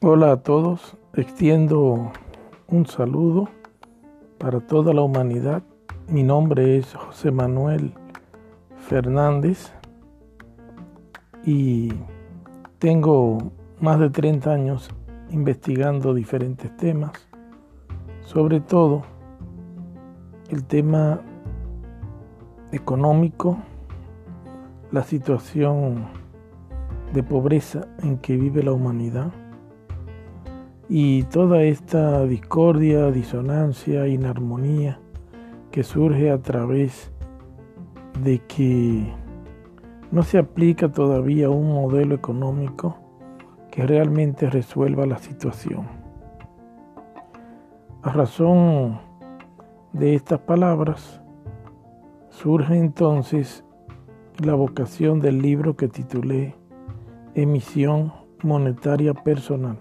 Hola a todos, extiendo un saludo para toda la humanidad. Mi nombre es José Manuel Fernández y tengo más de 30 años investigando diferentes temas, sobre todo el tema económico, la situación de pobreza en que vive la humanidad y toda esta discordia, disonancia, inarmonía que surge a través de que no se aplica todavía un modelo económico que realmente resuelva la situación. A razón de estas palabras, surge entonces la vocación del libro que titulé Emisión Monetaria Personal.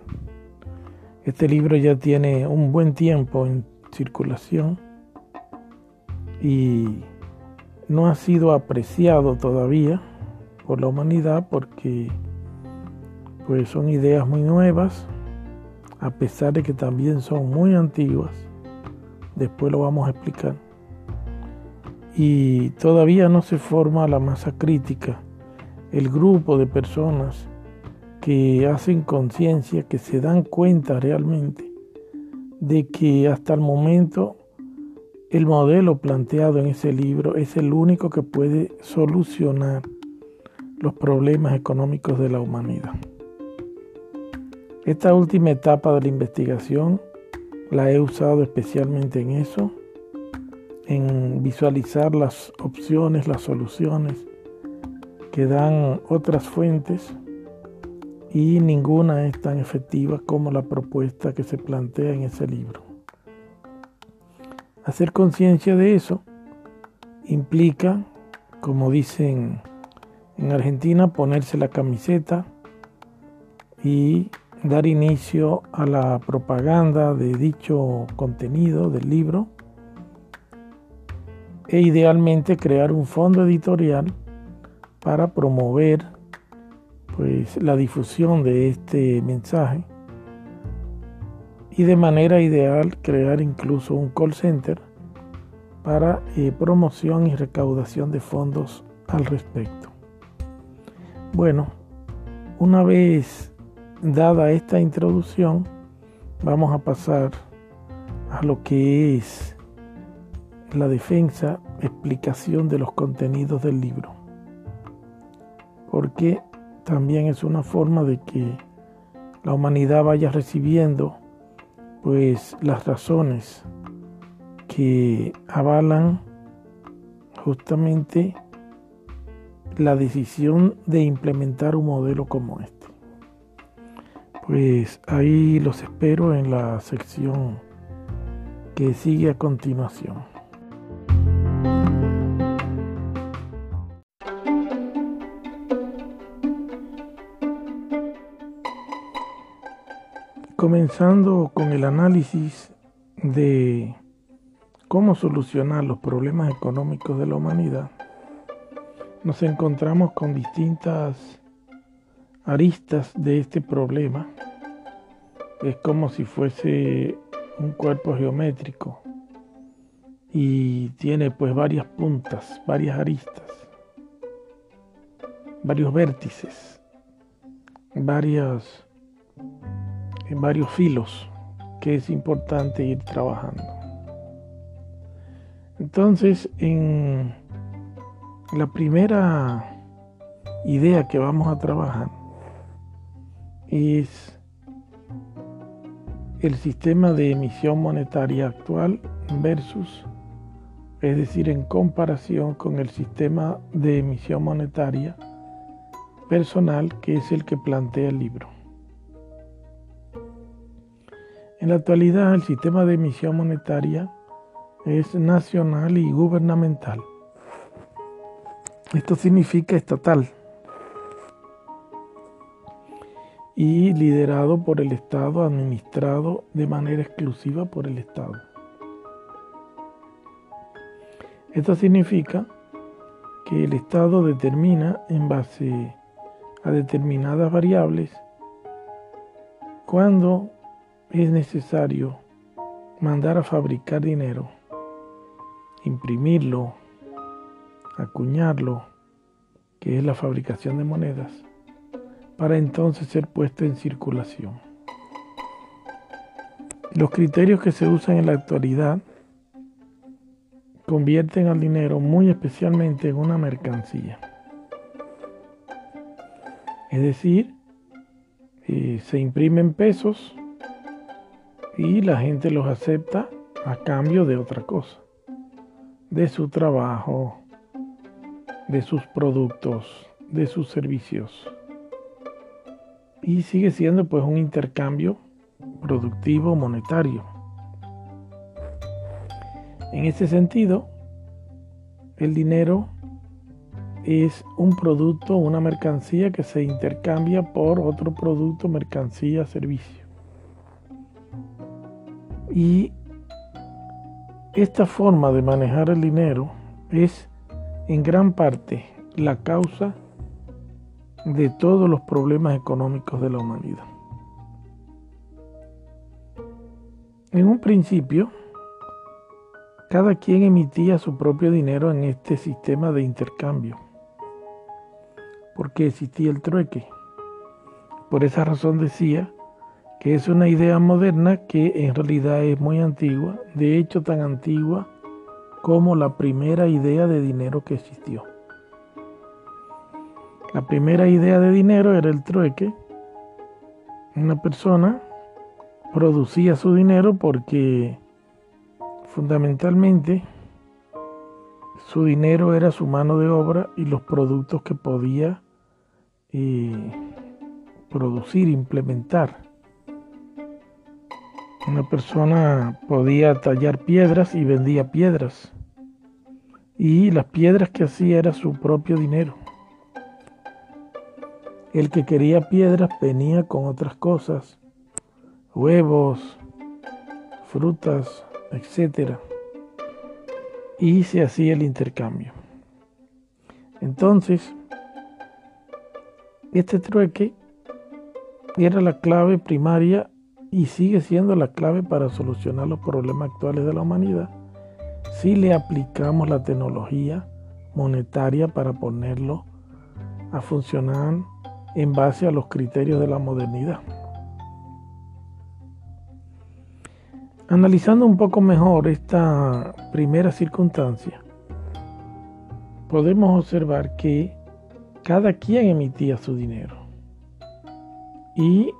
Este libro ya tiene un buen tiempo en circulación y no ha sido apreciado todavía por la humanidad porque pues son ideas muy nuevas, a pesar de que también son muy antiguas. Después lo vamos a explicar. Y todavía no se forma la masa crítica, el grupo de personas que hacen conciencia, que se dan cuenta realmente de que hasta el momento el modelo planteado en ese libro es el único que puede solucionar los problemas económicos de la humanidad. Esta última etapa de la investigación la he usado especialmente en eso, en visualizar las opciones, las soluciones que dan otras fuentes y ninguna es tan efectiva como la propuesta que se plantea en ese libro. Hacer conciencia de eso implica, como dicen en Argentina, ponerse la camiseta y dar inicio a la propaganda de dicho contenido del libro e idealmente crear un fondo editorial para promover pues la difusión de este mensaje y de manera ideal crear incluso un call center para eh, promoción y recaudación de fondos al respecto. Bueno, una vez dada esta introducción, vamos a pasar a lo que es la defensa, explicación de los contenidos del libro. Porque también es una forma de que la humanidad vaya recibiendo pues las razones que avalan justamente la decisión de implementar un modelo como este. Pues ahí los espero en la sección que sigue a continuación. Comenzando con el análisis de cómo solucionar los problemas económicos de la humanidad, nos encontramos con distintas aristas de este problema. Es como si fuese un cuerpo geométrico y tiene pues varias puntas, varias aristas, varios vértices, varias en varios filos que es importante ir trabajando. Entonces, en la primera idea que vamos a trabajar es el sistema de emisión monetaria actual versus, es decir, en comparación con el sistema de emisión monetaria personal que es el que plantea el libro. En la actualidad el sistema de emisión monetaria es nacional y gubernamental. Esto significa estatal y liderado por el Estado, administrado de manera exclusiva por el Estado. Esto significa que el Estado determina en base a determinadas variables cuando es necesario mandar a fabricar dinero, imprimirlo, acuñarlo, que es la fabricación de monedas, para entonces ser puesto en circulación. Los criterios que se usan en la actualidad convierten al dinero muy especialmente en una mercancía. Es decir, eh, se imprimen pesos y la gente los acepta a cambio de otra cosa, de su trabajo, de sus productos, de sus servicios. Y sigue siendo pues un intercambio productivo monetario. En ese sentido, el dinero es un producto, una mercancía que se intercambia por otro producto, mercancía, servicio. Y esta forma de manejar el dinero es en gran parte la causa de todos los problemas económicos de la humanidad. En un principio, cada quien emitía su propio dinero en este sistema de intercambio, porque existía el trueque. Por esa razón decía que es una idea moderna que en realidad es muy antigua, de hecho tan antigua como la primera idea de dinero que existió. La primera idea de dinero era el trueque. Una persona producía su dinero porque fundamentalmente su dinero era su mano de obra y los productos que podía eh, producir, implementar. Una persona podía tallar piedras y vendía piedras y las piedras que hacía era su propio dinero. El que quería piedras venía con otras cosas, huevos, frutas, etc. Y se hacía el intercambio. Entonces, este trueque era la clave primaria y sigue siendo la clave para solucionar los problemas actuales de la humanidad si le aplicamos la tecnología monetaria para ponerlo a funcionar en base a los criterios de la modernidad. Analizando un poco mejor esta primera circunstancia, podemos observar que cada quien emitía su dinero y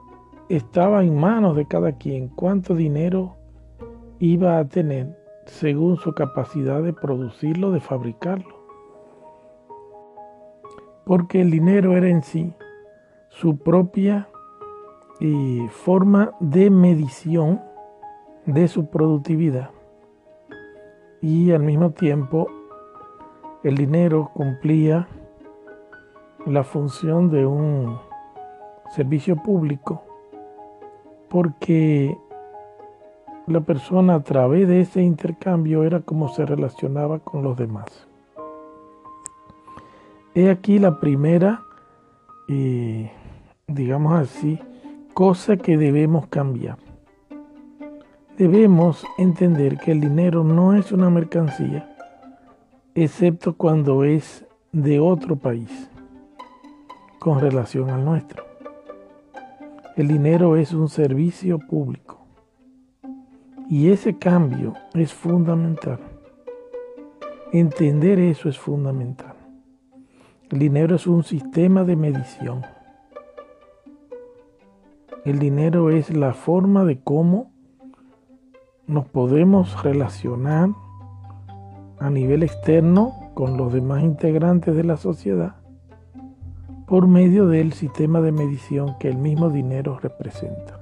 estaba en manos de cada quien cuánto dinero iba a tener según su capacidad de producirlo, de fabricarlo. Porque el dinero era en sí su propia eh, forma de medición de su productividad. Y al mismo tiempo el dinero cumplía la función de un servicio público porque la persona a través de ese intercambio era como se relacionaba con los demás. He aquí la primera, eh, digamos así, cosa que debemos cambiar. Debemos entender que el dinero no es una mercancía, excepto cuando es de otro país, con relación al nuestro. El dinero es un servicio público y ese cambio es fundamental. Entender eso es fundamental. El dinero es un sistema de medición. El dinero es la forma de cómo nos podemos relacionar a nivel externo con los demás integrantes de la sociedad por medio del sistema de medición que el mismo dinero representa.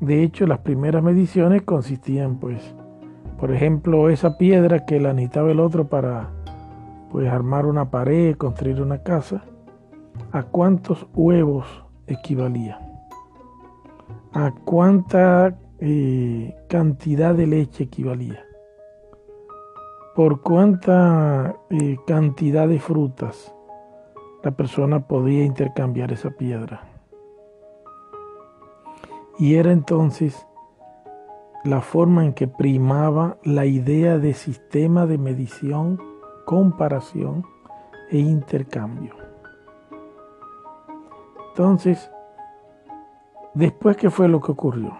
De hecho, las primeras mediciones consistían, pues, por ejemplo, esa piedra que la necesitaba el otro para, pues, armar una pared, construir una casa, ¿a cuántos huevos equivalía? ¿A cuánta eh, cantidad de leche equivalía? por cuánta eh, cantidad de frutas la persona podía intercambiar esa piedra. Y era entonces la forma en que primaba la idea de sistema de medición, comparación e intercambio. Entonces, después, ¿qué fue lo que ocurrió?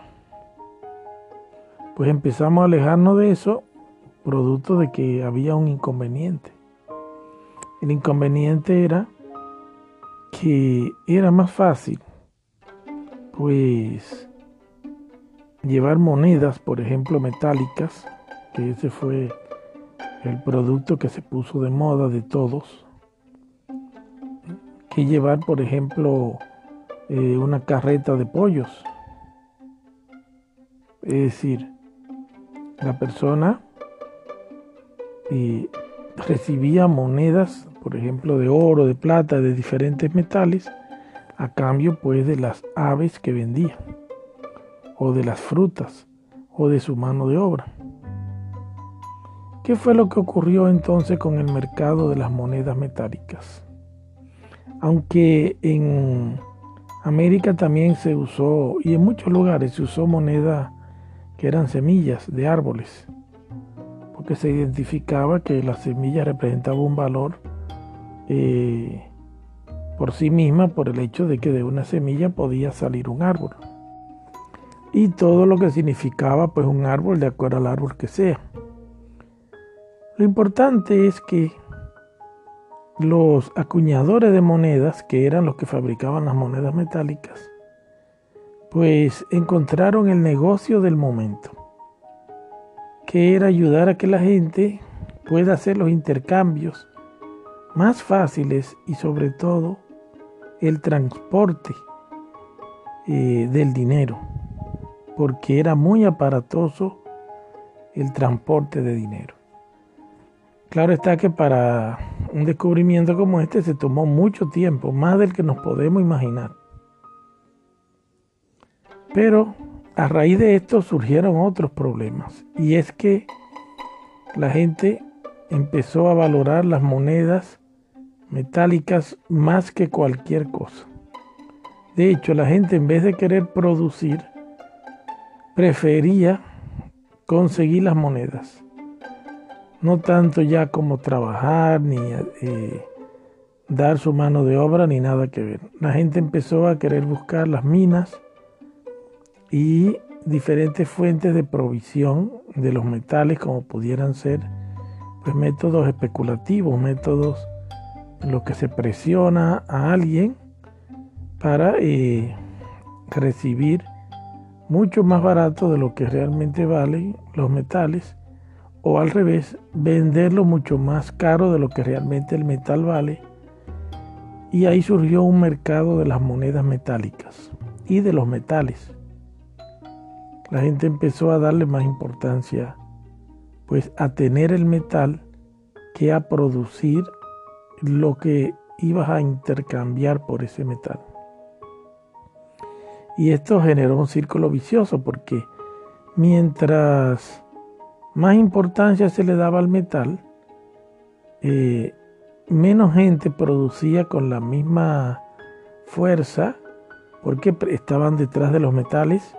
Pues empezamos a alejarnos de eso, producto de que había un inconveniente. El inconveniente era que era más fácil, pues, llevar monedas, por ejemplo, metálicas, que ese fue el producto que se puso de moda de todos, que llevar, por ejemplo, eh, una carreta de pollos. Es decir, la persona eh, recibía monedas, por ejemplo, de oro, de plata, de diferentes metales, a cambio pues de las aves que vendía, o de las frutas, o de su mano de obra. ¿Qué fue lo que ocurrió entonces con el mercado de las monedas metálicas? Aunque en América también se usó, y en muchos lugares se usó moneda que eran semillas de árboles, porque se identificaba que la semilla representaba un valor eh, por sí misma, por el hecho de que de una semilla podía salir un árbol. Y todo lo que significaba pues un árbol de acuerdo al árbol que sea. Lo importante es que los acuñadores de monedas, que eran los que fabricaban las monedas metálicas, pues encontraron el negocio del momento, que era ayudar a que la gente pueda hacer los intercambios más fáciles y sobre todo el transporte eh, del dinero, porque era muy aparatoso el transporte de dinero. Claro está que para un descubrimiento como este se tomó mucho tiempo, más del que nos podemos imaginar. Pero a raíz de esto surgieron otros problemas, y es que la gente empezó a valorar las monedas metálicas más que cualquier cosa. De hecho, la gente en vez de querer producir, prefería conseguir las monedas no tanto ya como trabajar ni eh, dar su mano de obra ni nada que ver. La gente empezó a querer buscar las minas y diferentes fuentes de provisión de los metales como pudieran ser pues métodos especulativos, métodos los que se presiona a alguien para eh, recibir mucho más barato de lo que realmente valen los metales o al revés, venderlo mucho más caro de lo que realmente el metal vale. Y ahí surgió un mercado de las monedas metálicas y de los metales. La gente empezó a darle más importancia pues a tener el metal que a producir lo que ibas a intercambiar por ese metal. Y esto generó un círculo vicioso porque mientras más importancia se le daba al metal, eh, menos gente producía con la misma fuerza porque estaban detrás de los metales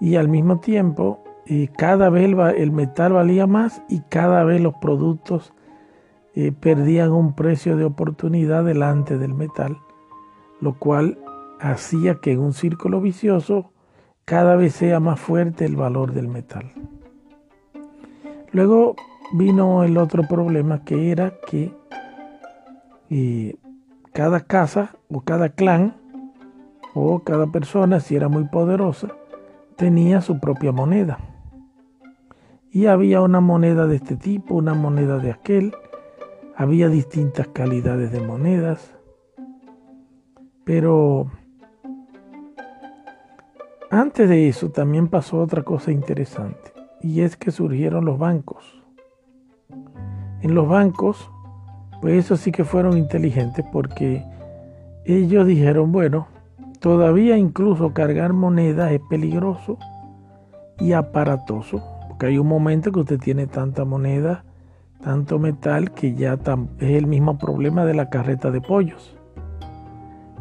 y al mismo tiempo eh, cada vez el, metal valía más y cada vez los productos perdían un precio de oportunidad delante del metal, lo cual hacía que en un círculo vicioso cada vez sea más fuerte el valor del metal. Luego vino el otro problema que era que eh, cada casa o cada clan o cada persona, si era muy poderosa, tenía su propia moneda. Y había una moneda de este tipo, una moneda de aquel, había distintas calidades de monedas, pero antes de eso también pasó otra cosa interesante y es que surgieron los bancos. En los bancos, pues eso sí que fueron inteligentes porque ellos dijeron, bueno, todavía incluso cargar monedas es peligroso y aparatoso, porque hay un momento que usted tiene tanta moneda tanto metal que ya es el mismo problema de la carreta de pollos.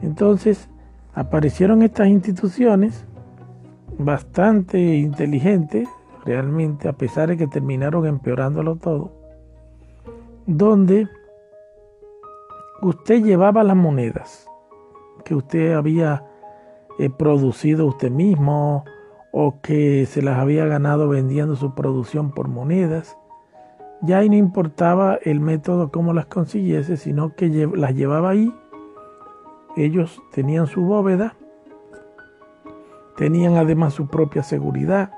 Entonces aparecieron estas instituciones bastante inteligentes, realmente, a pesar de que terminaron empeorándolo todo, donde usted llevaba las monedas que usted había eh, producido usted mismo o que se las había ganado vendiendo su producción por monedas. Ya ahí no importaba el método cómo las consiguiese, sino que las llevaba ahí. Ellos tenían su bóveda, tenían además su propia seguridad.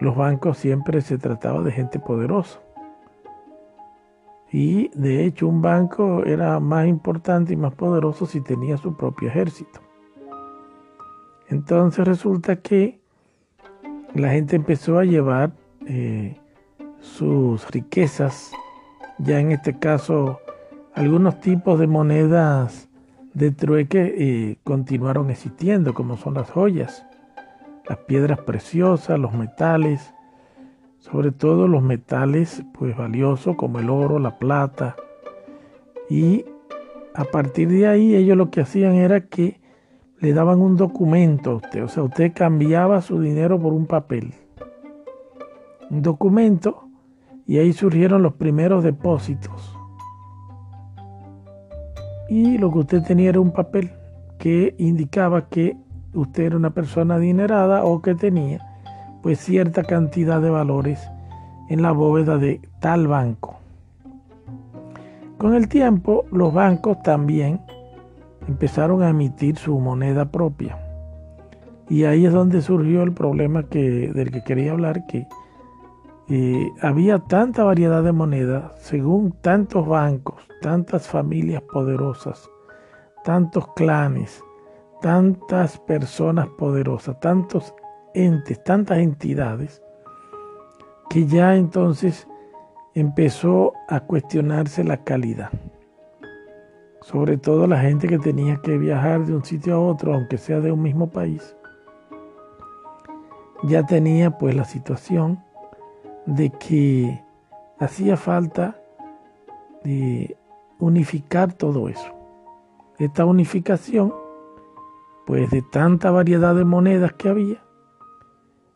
Los bancos siempre se trataba de gente poderosa. Y de hecho un banco era más importante y más poderoso si tenía su propio ejército. Entonces resulta que la gente empezó a llevar eh, sus riquezas, ya en este caso algunos tipos de monedas de trueque eh, continuaron existiendo, como son las joyas, las piedras preciosas, los metales, sobre todo los metales pues valiosos como el oro, la plata. Y a partir de ahí ellos lo que hacían era que le daban un documento a usted, o sea, usted cambiaba su dinero por un papel. Un documento y ahí surgieron los primeros depósitos. Y lo que usted tenía era un papel que indicaba que usted era una persona adinerada o que tenía pues cierta cantidad de valores en la bóveda de tal banco. Con el tiempo, los bancos también empezaron a emitir su moneda propia. Y ahí es donde surgió el problema que, del que quería hablar, que había tanta variedad de monedas, según tantos bancos, tantas familias poderosas, tantos clanes, tantas personas poderosas, tantos entes, tantas entidades, que ya entonces empezó a cuestionarse la calidad. Sobre todo la gente que tenía que viajar de un sitio a otro, aunque sea de un mismo país, ya tenía pues la situación de que hacía falta de unificar todo eso. Esta unificación, pues de tanta variedad de monedas que había,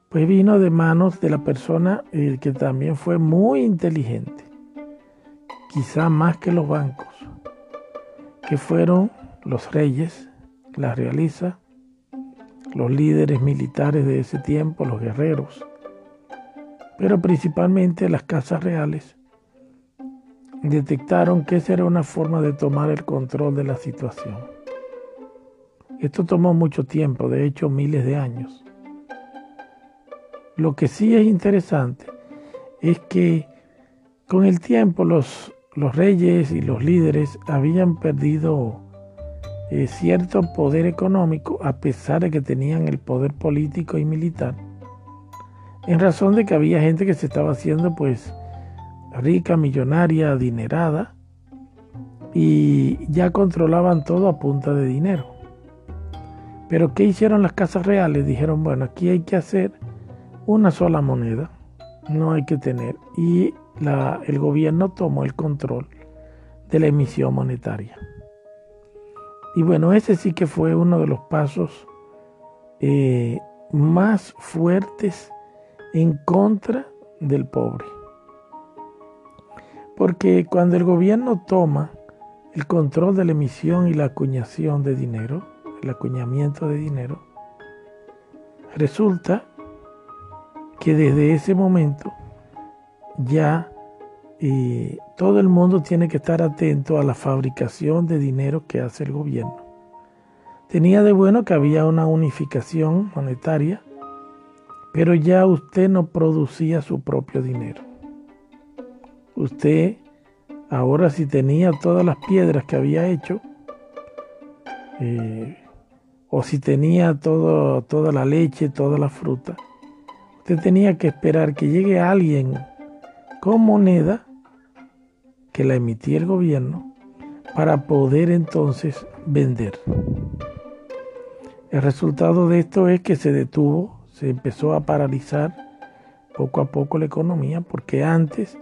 pues vino de manos de la persona eh, que también fue muy inteligente, quizá más que los bancos, que fueron los reyes, la realiza, los líderes militares de ese tiempo, los guerreros, pero principalmente las casas reales, detectaron que esa era una forma de tomar el control de la situación. Esto tomó mucho tiempo, de hecho miles de años. Lo que sí es interesante es que con el tiempo los, reyes y los líderes habían perdido eh, cierto poder económico a pesar de que tenían el poder político y militar en razón de que había gente que se estaba haciendo pues rica, millonaria, adinerada y ya controlaban todo a punta de dinero. Pero ¿qué hicieron las casas reales? Dijeron, bueno, aquí hay que hacer una sola moneda, no hay que tener. Y el gobierno tomó el control de la emisión monetaria. Y bueno, ese sí que fue uno de los pasos eh, más fuertes en contra del pobre. Porque cuando el gobierno toma el control de la emisión y la acuñación de dinero, el acuñamiento de dinero, resulta que desde ese momento ya eh, todo el mundo tiene que estar atento a la fabricación de dinero que hace el gobierno. Tenía de bueno que había una unificación monetaria pero ya usted no producía su propio dinero. Usted, ahora si tenía todas las piedras que había hecho, eh, o si tenía todo, toda la leche, toda la fruta, usted tenía que esperar que llegue alguien con moneda que la emitía el gobierno para poder entonces vender. El resultado de esto es que se detuvo se empezó a paralizar poco a poco la economía porque antes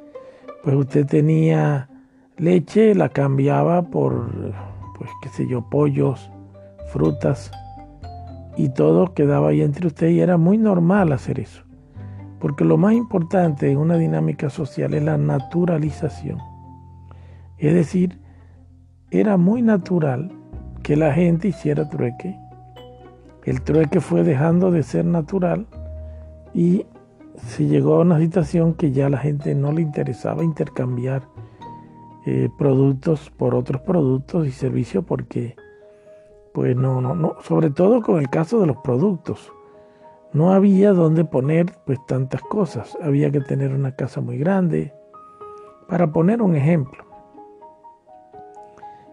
pues usted tenía leche, la cambiaba por, pues qué sé yo, pollos, frutas, y todo quedaba ahí entre usted y era muy normal hacer eso. Porque lo más importante en una dinámica social es la naturalización. Es decir, era muy natural que la gente hiciera trueque. El trueque fue dejando de ser natural y se llegó a una situación que ya a la gente no le interesaba intercambiar eh, productos por otros productos y servicios porque pues no, no, no, sobre todo con el caso de los productos. No había donde poner pues tantas cosas. Había que tener una casa muy grande. Para poner un ejemplo.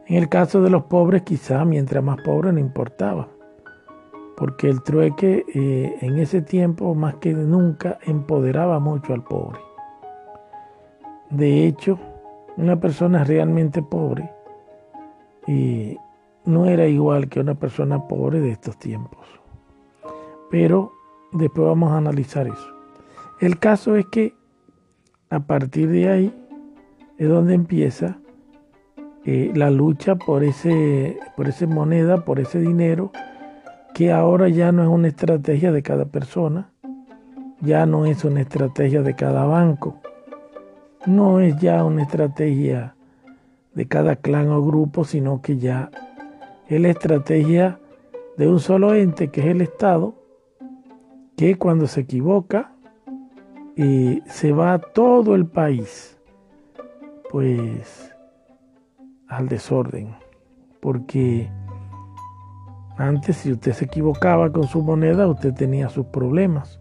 En el caso de los pobres, quizá mientras más pobre no importaba. Porque el trueque eh, en ese tiempo, más que nunca, empoderaba mucho al pobre. De hecho, una persona realmente pobre y no era igual que una persona pobre de estos tiempos. Pero después vamos a analizar eso. El caso es que a partir de ahí es donde empieza eh, la lucha por ese, por esa moneda, por ese dinero, que ahora ya no es una estrategia de cada persona, ya no es una estrategia de cada banco, no es ya una estrategia de cada clan o grupo, sino que ya es la estrategia de un solo ente, que es el Estado, que cuando se equivoca y se va a todo el país, pues al desorden. Porque antes si usted se equivocaba con su moneda, usted tenía sus problemas.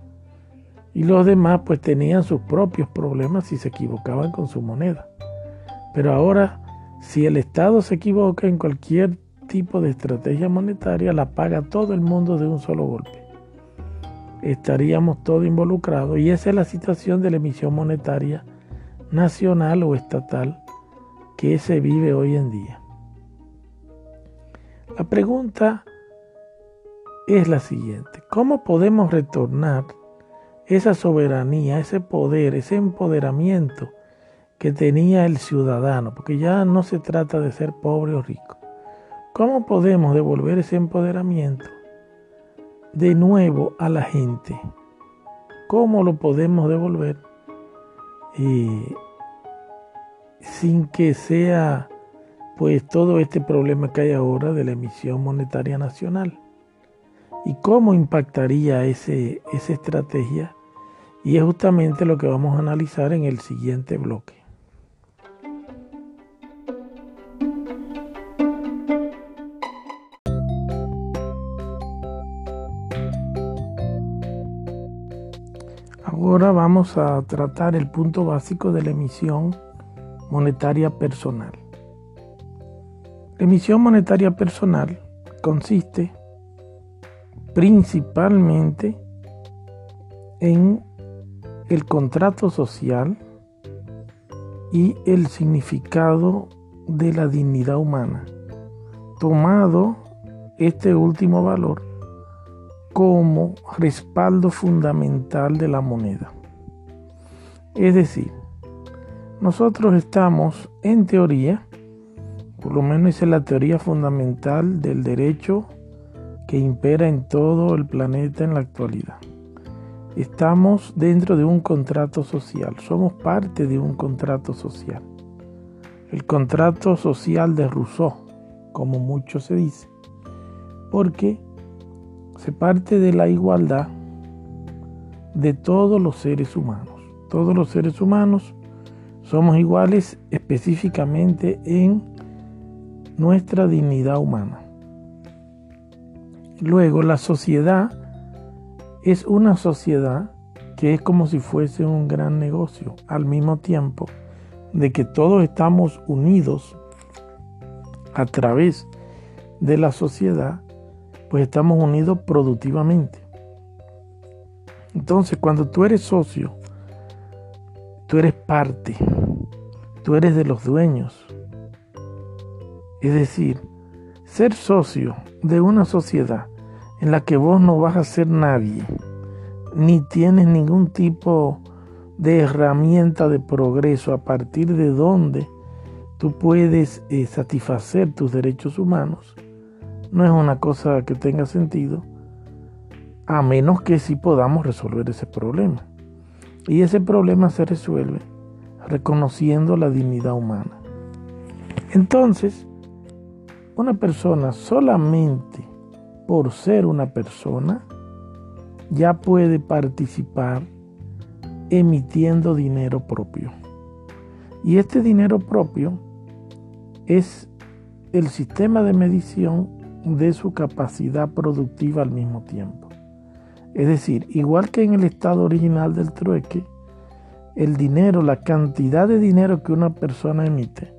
Y los demás pues tenían sus propios problemas si se equivocaban con su moneda. Pero ahora, si el Estado se equivoca en cualquier tipo de estrategia monetaria la paga todo el mundo de un solo golpe. Estaríamos todos involucrados y esa es la situación de la emisión monetaria nacional o estatal que se vive hoy en día. La pregunta es la siguiente, ¿cómo podemos retornar esa soberanía, ese poder, ese empoderamiento que tenía el ciudadano? Porque ya no se trata de ser pobre o rico. ¿Cómo podemos devolver ese empoderamiento de nuevo a la gente? ¿Cómo lo podemos devolver sin que sea pues todo este problema que hay ahora de la emisión monetaria nacional? ¿Y cómo impactaría ese, esa estrategia? Y es justamente lo que vamos a analizar en el siguiente bloque. Ahora vamos a tratar el punto básico de la emisión monetaria personal. La emisión monetaria personal consiste principalmente en el contrato social y el significado de la dignidad humana, tomado este último valor como respaldo fundamental de la moneda. Es decir, nosotros estamos en teoría, por lo menos es la teoría fundamental del derecho que impera en todo el planeta en la actualidad. Estamos dentro de un contrato social, somos parte de un contrato social. El contrato social de Rousseau, como mucho se dice, porque se parte de la igualdad de todos los seres humanos. Todos los seres humanos somos iguales específicamente en nuestra dignidad humana. Luego, la sociedad es una sociedad que es como si fuese un gran negocio, al mismo tiempo de que todos estamos unidos a través de la sociedad pues estamos unidos productivamente. Entonces, cuando tú eres socio, tú eres parte, tú eres de los dueños. Es decir, ser socio de una sociedad en la que vos no vas a ser nadie, ni tienes ningún tipo de herramienta de progreso a partir de donde tú puedes eh, satisfacer tus derechos humanos, no es una cosa que tenga sentido, a menos que sí podamos resolver ese problema. Y ese problema se resuelve reconociendo la dignidad humana. Entonces, una persona solamente por ser una persona ya puede participar emitiendo dinero propio. Y este dinero propio es el sistema de medición de su capacidad productiva al mismo tiempo. Es decir, igual que en el estado original del trueque, el dinero, la cantidad de dinero que una persona emite,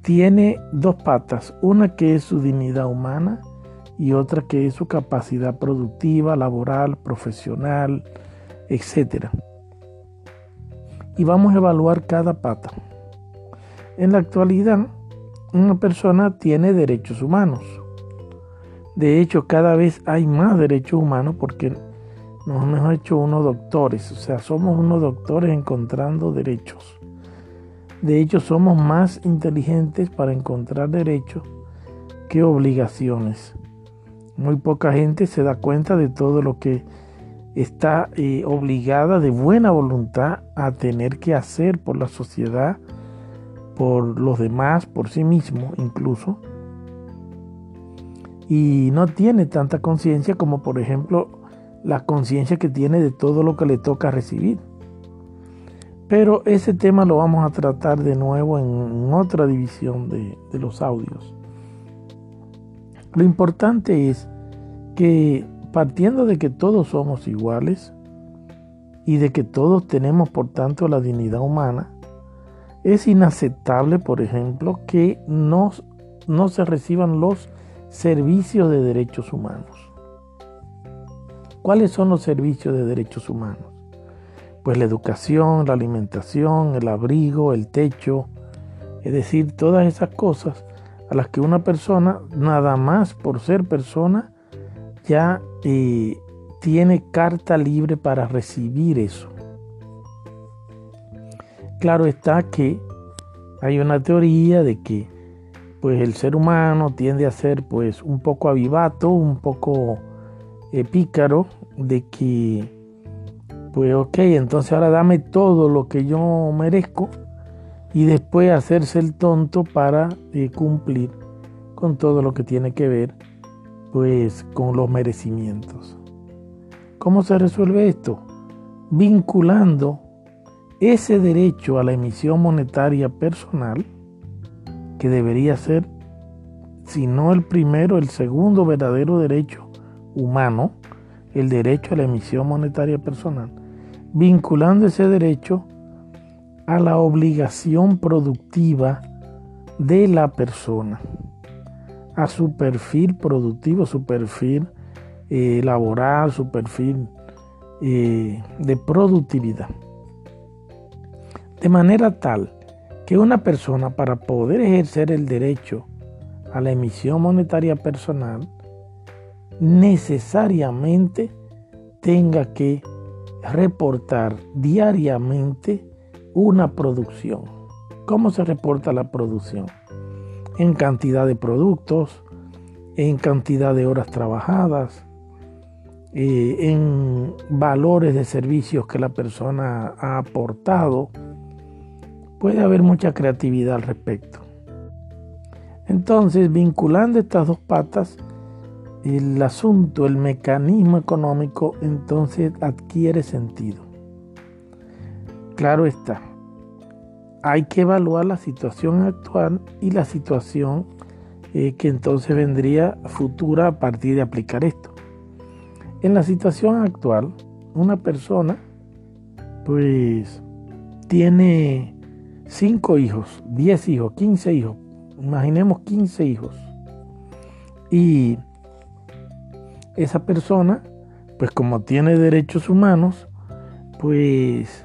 tiene dos patas, una que es su dignidad humana y otra que es su capacidad productiva, laboral, profesional, etc. Y vamos a evaluar cada pata. En la actualidad, una persona tiene derechos humanos. De hecho, cada vez hay más derechos humanos porque nos hemos hecho unos doctores, o sea, somos unos doctores encontrando derechos. De hecho, somos más inteligentes para encontrar derechos que obligaciones. Muy poca gente se da cuenta de todo lo que está eh, obligada de buena voluntad a tener que hacer por la sociedad, por los demás, por sí mismo incluso. Y no tiene tanta conciencia como por ejemplo la conciencia que tiene de todo lo que le toca recibir. Pero ese tema lo vamos a tratar de nuevo en otra división de, de los audios. Lo importante es que partiendo de que todos somos iguales y de que todos tenemos por tanto la dignidad humana, es inaceptable, por ejemplo, que no, no se reciban los servicios de derechos humanos. ¿Cuáles son los servicios de derechos humanos? Pues la educación, la alimentación, el abrigo, el techo, es decir, todas esas cosas a las que una persona, nada más por ser persona, ya eh, tiene carta libre para recibir eso. Claro está que hay una teoría de que pues el ser humano tiende a ser pues un poco avivato, un poco pícaro de que, pues ok, entonces ahora dame todo lo que yo merezco y después hacerse el tonto para eh, cumplir con todo lo que tiene que ver pues con los merecimientos. ¿Cómo se resuelve esto? Vinculando ese derecho a la emisión monetaria personal, que debería ser, si no el primero, el segundo verdadero derecho humano el derecho a la emisión monetaria personal, vinculando ese derecho a la obligación productiva de la persona, a su perfil productivo, su perfil eh, laboral, su perfil eh, de productividad. De manera tal que una persona para poder ejercer el derecho a la emisión monetaria personal necesariamente tenga que reportar diariamente una producción. ¿Cómo se reporta la producción? En cantidad de productos, en cantidad de horas trabajadas, eh, en valores de servicios que la persona ha aportado. Puede haber mucha creatividad al respecto. Entonces, vinculando estas dos patas, el asunto, el mecanismo económico, entonces adquiere sentido. Claro está, hay que evaluar la situación actual y la situación eh, que entonces vendría futura a partir de aplicar esto. En la situación actual, una persona pues tiene 5 hijos, 10 hijos, 15 hijos, imaginemos 15 hijos. Y esa persona, pues como tiene derechos humanos, pues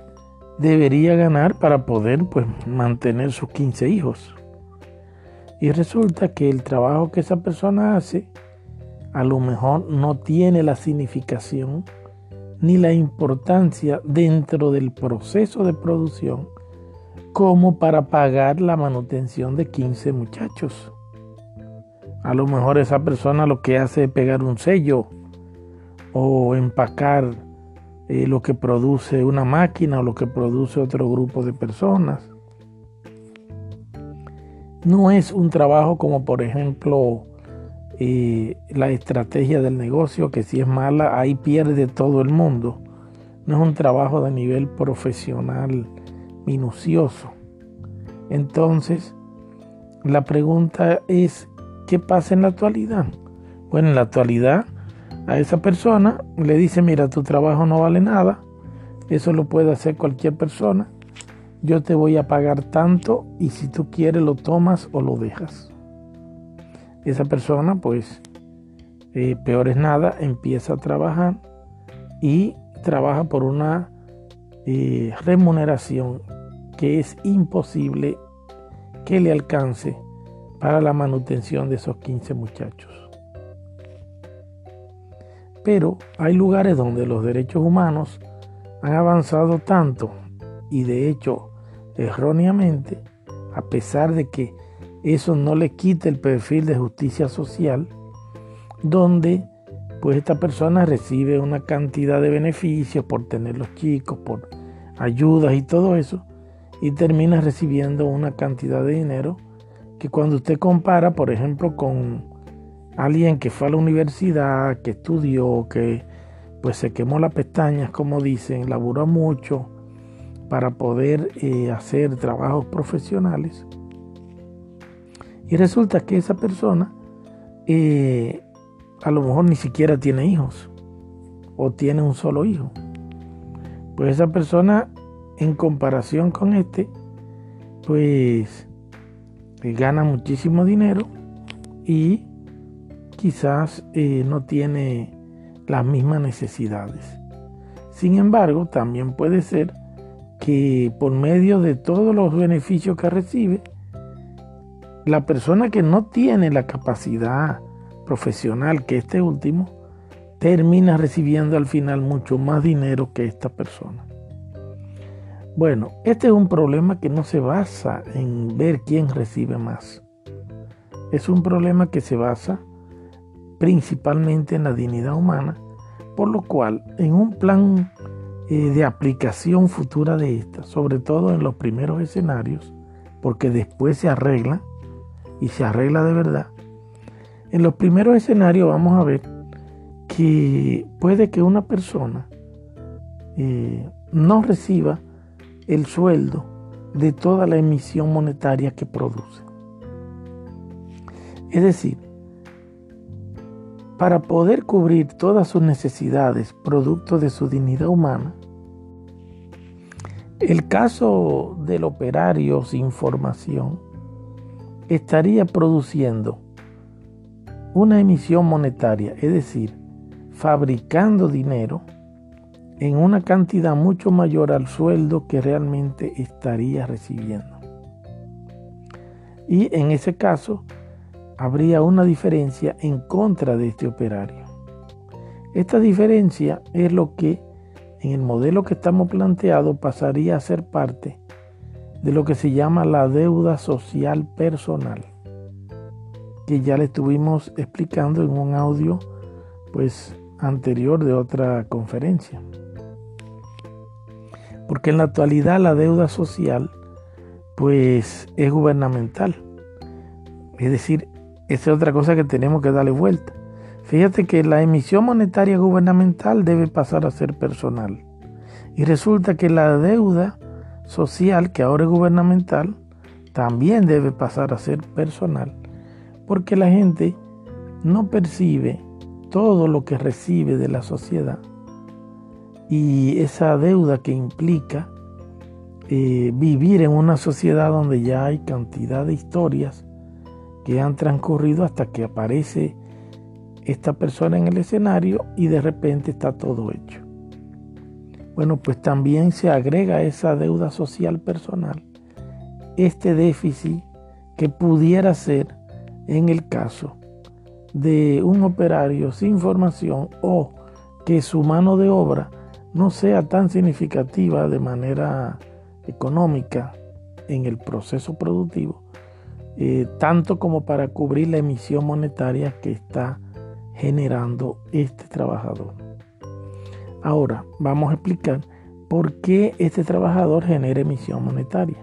debería ganar para poder pues mantener sus 15 hijos. Y resulta que el trabajo que esa persona hace a lo mejor no tiene la significación ni la importancia dentro del proceso de producción como para pagar la manutención de 15 muchachos. A lo mejor esa persona lo que hace es pegar un sello o empacar eh, lo que produce una máquina o lo que produce otro grupo de personas. No es un trabajo como por ejemplo eh, la estrategia del negocio, que si es mala, ahí pierde todo el mundo. No es un trabajo de nivel profesional minucioso. Entonces, la pregunta es, ¿qué pasa en la actualidad? Bueno, en la actualidad a esa persona le dice, mira, tu trabajo no vale nada, eso lo puede hacer cualquier persona, yo te voy a pagar tanto y si tú quieres lo tomas o lo dejas. Esa persona pues eh, peor es nada, empieza a trabajar y trabaja por una eh, remuneración que es imposible que le alcance para la manutención de esos 15 muchachos. Pero hay lugares donde los derechos humanos han avanzado tanto y de hecho erróneamente, a pesar de que eso no le quita el perfil de justicia social, donde pues esta persona recibe una cantidad de beneficios por tener los chicos, por ayudas y todo eso, y termina recibiendo una cantidad de dinero que cuando usted compara, por ejemplo, con alguien que fue a la universidad, que estudió, que pues se quemó las pestañas, como dicen, laburó mucho para poder eh, hacer trabajos profesionales. Y resulta que esa persona eh, a lo mejor ni siquiera tiene hijos o tiene un solo hijo. Pues esa persona en comparación con este, pues eh, gana muchísimo dinero y quizás eh, no tiene las mismas necesidades. Sin embargo, también puede ser que por medio de todos los beneficios que recibe, la persona que no tiene la capacidad profesional que este último, termina recibiendo al final mucho más dinero que esta persona. Bueno, este es un problema que no se basa en ver quién recibe más. Es un problema que se basa principalmente en la dignidad humana, por lo cual en un plan eh, de aplicación futura de esta, sobre todo en los primeros escenarios, porque después se arregla y se arregla de verdad, en los primeros escenarios vamos a ver que puede que una persona eh, no reciba el sueldo de toda la emisión monetaria que produce. Es decir, para poder cubrir todas sus necesidades producto de su dignidad humana, el caso del operario sin formación estaría produciendo una emisión monetaria, es decir, fabricando dinero en una cantidad mucho mayor al sueldo que realmente estaría recibiendo. Y en ese caso habría una diferencia en contra de este operario. Esta diferencia es lo que en el modelo que estamos planteado pasaría a ser parte de lo que se llama la deuda social personal, que ya le estuvimos explicando en un audio pues anterior de otra conferencia. Porque en la actualidad la deuda social pues es gubernamental. Es decir, esa es otra cosa que tenemos que darle vuelta. Fíjate que la emisión monetaria gubernamental debe pasar a ser personal. Y resulta que la deuda social, que ahora es gubernamental, también debe pasar a ser personal. Porque la gente no percibe todo lo que recibe de la sociedad y esa deuda que implica eh, vivir en una sociedad donde ya hay cantidad de historias que han transcurrido hasta que aparece esta persona en el escenario y de repente está todo hecho. Bueno, pues también se agrega esa deuda social personal, este déficit que pudiera ser en el caso de un operario sin formación o que su mano de obra no sea tan significativa de manera económica en el proceso productivo, eh, tanto como para cubrir la emisión monetaria que está generando este trabajador. Ahora vamos a explicar por qué este trabajador genera emisión monetaria.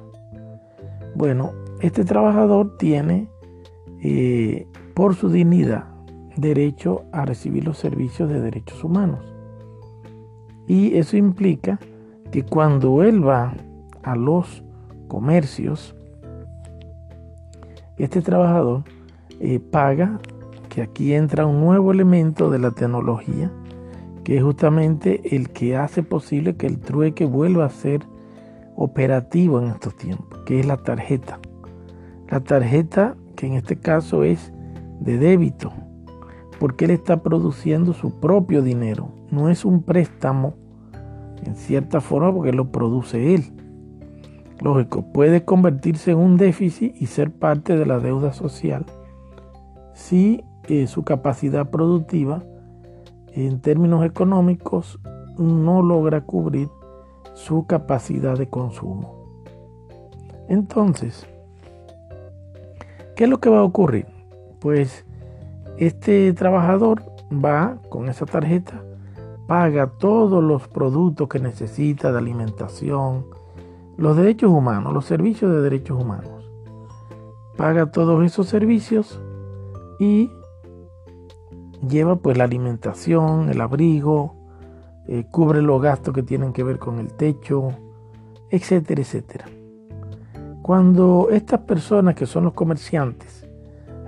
Bueno, este trabajador tiene eh, por su dignidad derecho a recibir los servicios de derechos humanos. Y eso implica que cuando él va a los comercios, este trabajador eh, paga, que aquí entra un nuevo elemento de la tecnología, que es justamente el que hace posible que el trueque vuelva a ser operativo en estos tiempos, que es la tarjeta. La tarjeta que en este caso es de débito, porque él está produciendo su propio dinero, no es un préstamo en cierta forma porque lo produce él. Lógico, puede convertirse en un déficit y ser parte de la deuda social si eh, su capacidad productiva en términos económicos no logra cubrir su capacidad de consumo. Entonces, ¿qué es lo que va a ocurrir? Pues este trabajador va con esa tarjeta, paga todos los productos que necesita de alimentación, los derechos humanos, los servicios de derechos humanos. Paga todos esos servicios y lleva pues la alimentación, el abrigo, eh, cubre los gastos que tienen que ver con el techo, etcétera, etcétera. Cuando estas personas que son los comerciantes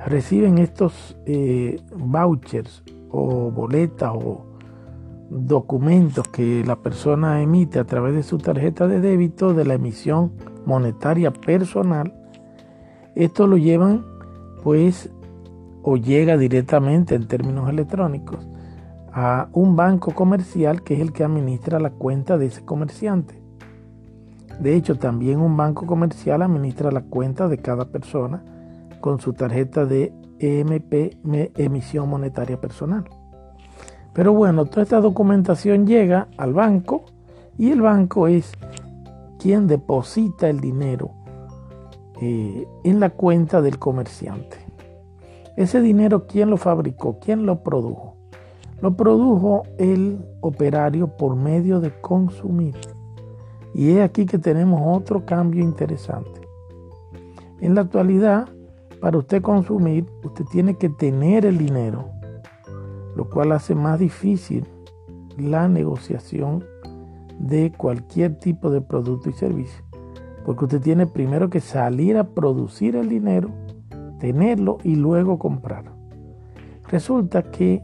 reciben estos eh, vouchers o boletas o documentos que la persona emite a través de su tarjeta de débito de la emisión monetaria personal, esto lo llevan pues o llega directamente en términos electrónicos a un banco comercial que es el que administra la cuenta de ese comerciante. De hecho, también un banco comercial administra la cuenta de cada persona con su tarjeta de EMP, emisión monetaria personal. Pero bueno, toda esta documentación llega al banco y el banco es quien deposita el dinero eh, en la cuenta del comerciante. Ese dinero, ¿quién lo fabricó? ¿Quién lo produjo? Lo produjo el operario por medio de consumir. Y es aquí que tenemos otro cambio interesante. En la actualidad, para usted consumir, usted tiene que tener el dinero lo cual hace más difícil la negociación de cualquier tipo de producto y servicio. Porque usted tiene primero que salir a producir el dinero, tenerlo y luego comprarlo. Resulta que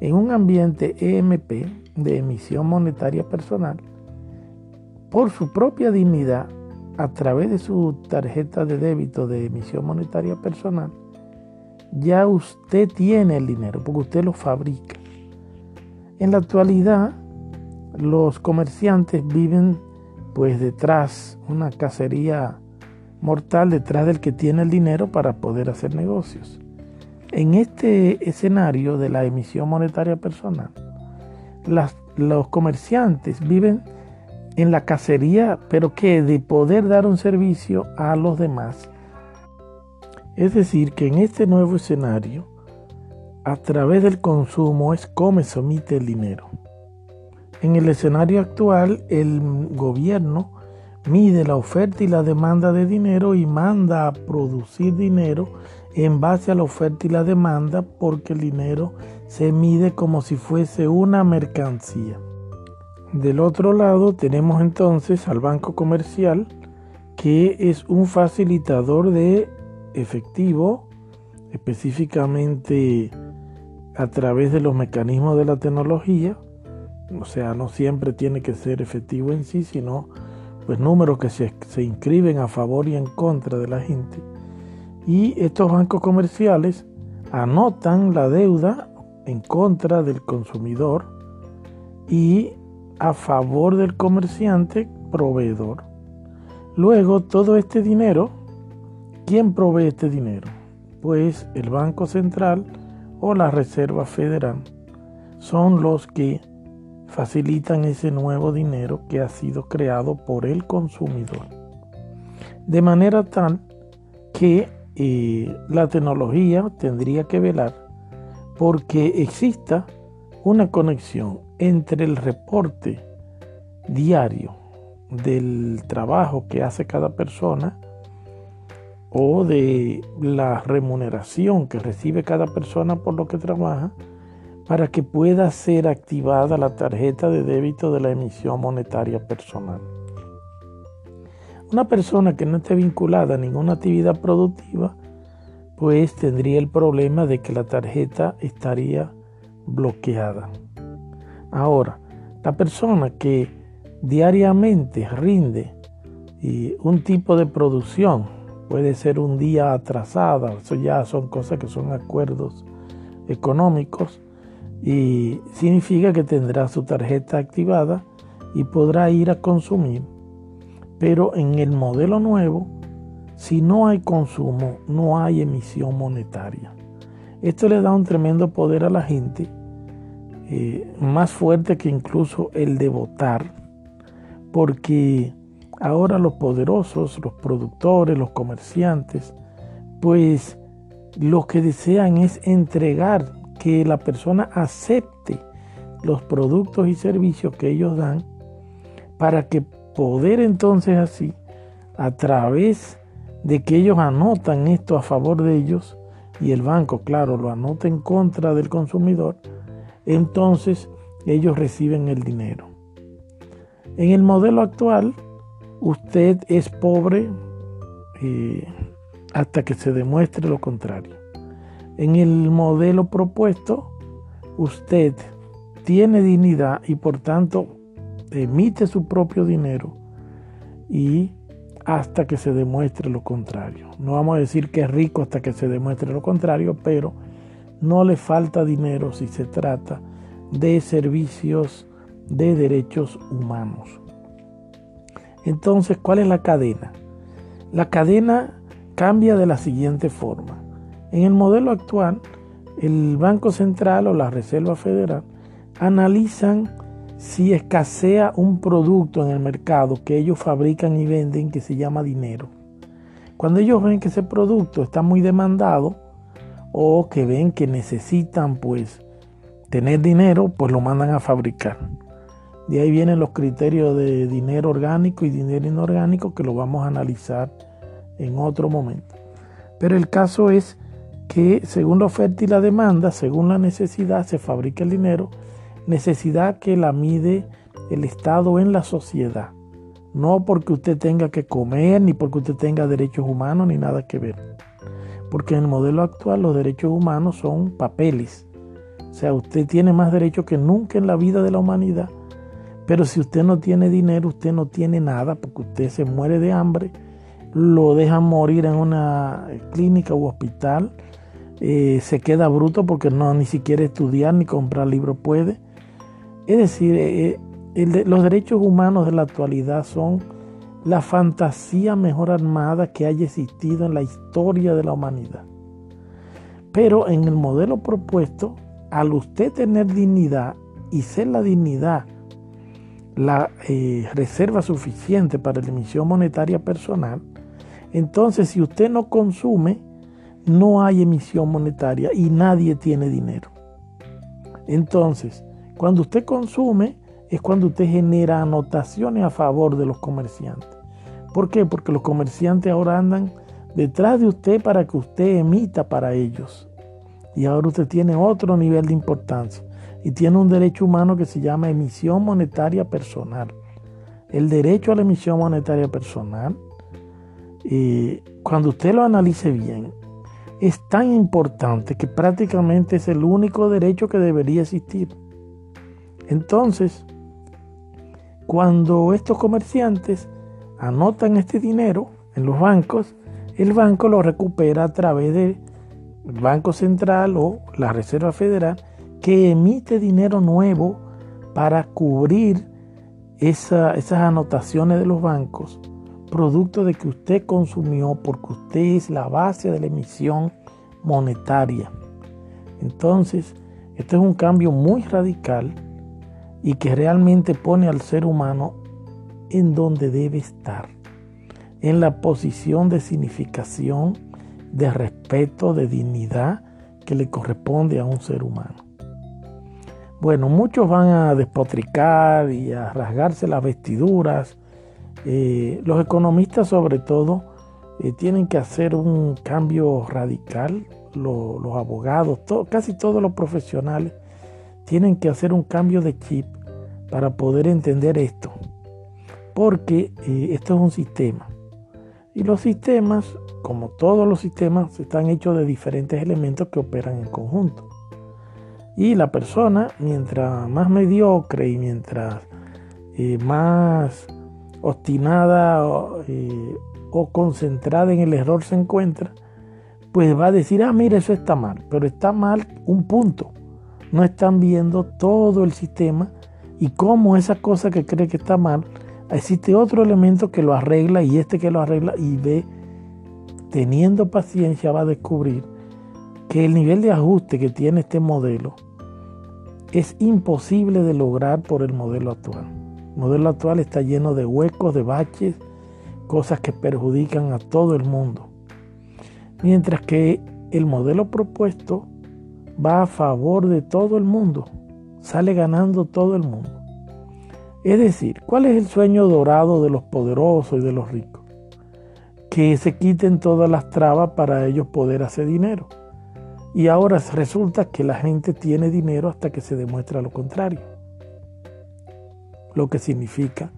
en un ambiente EMP de emisión monetaria personal, por su propia dignidad, a través de su tarjeta de débito de emisión monetaria personal, ya usted tiene el dinero porque usted lo fabrica. En la actualidad, los comerciantes viven pues detrás, una cacería mortal detrás del que tiene el dinero para poder hacer negocios. En este escenario de la emisión monetaria personal, los comerciantes viven en la cacería, pero que de poder dar un servicio a los demás es decir, que en este nuevo escenario, a través del consumo es como se omite el dinero. En el escenario actual, el gobierno mide la oferta y la demanda de dinero y manda a producir dinero en base a la oferta y la demanda porque el dinero se mide como si fuese una mercancía. Del otro lado tenemos entonces al banco comercial que es un facilitador de efectivo, específicamente a través de los mecanismos de la tecnología, o sea, no siempre tiene que ser efectivo en sí, sino pues números que se, se inscriben a favor y en contra de la gente. Y estos bancos comerciales anotan la deuda en contra del consumidor y a favor del comerciante proveedor. Luego todo este dinero ¿Quién provee este dinero? Pues el Banco Central o la Reserva Federal son los que facilitan ese nuevo dinero que ha sido creado por el consumidor. De manera tal que eh, la tecnología tendría que velar porque exista una conexión entre el reporte diario del trabajo que hace cada persona o de la remuneración que recibe cada persona por lo que trabaja para que pueda ser activada la tarjeta de débito de la emisión monetaria personal. Una persona que no esté vinculada a ninguna actividad productiva, pues tendría el problema de que la tarjeta estaría bloqueada. Ahora, la persona que diariamente rinde un tipo de producción, puede ser un día atrasada, eso ya son cosas que son acuerdos económicos, y significa que tendrá su tarjeta activada y podrá ir a consumir. Pero en el modelo nuevo, si no hay consumo, no hay emisión monetaria. Esto le da un tremendo poder a la gente, eh, más fuerte que incluso el de votar, porque ahora los poderosos, los productores, los comerciantes, pues lo que desean es entregar que la persona acepte los productos y servicios que ellos dan para que poder entonces así, a través de que ellos anotan esto a favor de ellos y el banco, claro, lo anota en contra del consumidor, entonces ellos reciben el dinero. En el modelo actual, usted es pobre eh, hasta que se demuestre lo contrario. En el modelo propuesto, usted tiene dignidad y por tanto emite su propio dinero y hasta que se demuestre lo contrario. No vamos a decir que es rico hasta que se demuestre lo contrario, pero no le falta dinero si se trata de servicios de derechos humanos. Entonces, ¿cuál es la cadena? La cadena cambia de la siguiente forma. En el modelo actual, el Banco Central o la Reserva Federal analizan si escasea un producto en el mercado que ellos fabrican y venden que se llama dinero. Cuando ellos ven que ese producto está muy demandado o que ven que necesitan pues tener dinero, pues lo mandan a fabricar. De ahí vienen los criterios de dinero orgánico y dinero inorgánico que lo vamos a analizar en otro momento. Pero el caso es que según la oferta y la demanda, según la necesidad, se fabrica el dinero, necesidad que la mide el Estado en la sociedad. No porque usted tenga que comer, ni porque usted tenga derechos humanos, ni nada que ver. Porque en el modelo actual los derechos humanos son papeles. O sea, usted tiene más derechos que nunca en la vida de la humanidad. Pero si usted no tiene dinero, usted no tiene nada, porque usted se muere de hambre, lo dejan morir en una clínica u hospital, eh, se queda bruto porque no ni siquiera estudiar ni comprar libros puede. Es decir, eh, eh, los derechos humanos de la actualidad son la fantasía mejor armada que haya existido en la historia de la humanidad. Pero en el modelo propuesto, al usted tener dignidad y ser la dignidad la reserva suficiente para la emisión monetaria personal, entonces si usted no consume, no hay emisión monetaria y nadie tiene dinero. Entonces, cuando usted consume, es cuando usted genera anotaciones a favor de los comerciantes. ¿Por qué? Porque los comerciantes ahora andan detrás de usted para que usted emita para ellos. Y ahora usted tiene otro nivel de importancia y tiene un derecho humano que se llama emisión monetaria personal. El derecho a la emisión monetaria personal, eh, cuando usted lo analice bien, es tan importante que prácticamente es el único derecho que debería existir. Entonces, cuando estos comerciantes anotan este dinero en los bancos, el banco lo recupera a través del Banco Central o la Reserva Federal que emite dinero nuevo para cubrir esas anotaciones de los bancos producto de que usted consumió porque usted es la base de la emisión monetaria. Entonces, este es un cambio muy radical y que realmente pone al ser humano en donde debe estar, en la posición de significación, de respeto, de dignidad que le corresponde a un ser humano. Bueno, muchos van a despotricar y a rasgarse las vestiduras. Eh, los economistas sobre todo eh, tienen que hacer un cambio radical. los abogados, casi todos los profesionales tienen que hacer un cambio de chip para poder entender esto. Porque eh, esto es un sistema. Y los sistemas, como todos los sistemas, están hechos de diferentes elementos que operan en conjunto. Y la persona, mientras más mediocre y mientras eh, más obstinada eh, o concentrada en el error se encuentra, pues va a decir, ah, mira, eso está mal, pero está mal un punto. No están viendo todo el sistema y cómo esa cosa que cree que está mal, existe otro elemento que lo arregla y este que lo arregla y ve, teniendo paciencia, va a descubrir que el nivel de ajuste que tiene este modelo es imposible de lograr por el modelo actual. El modelo actual está lleno de huecos, de baches, cosas que perjudican a todo el mundo. Mientras que el modelo propuesto va a favor de todo el mundo, sale ganando todo el mundo. Es decir, ¿cuál es el sueño dorado de los poderosos y de los ricos? Que se quiten todas las trabas para ellos poder hacer dinero. Y ahora resulta que la gente tiene dinero hasta que se demuestra lo contrario. Lo que significa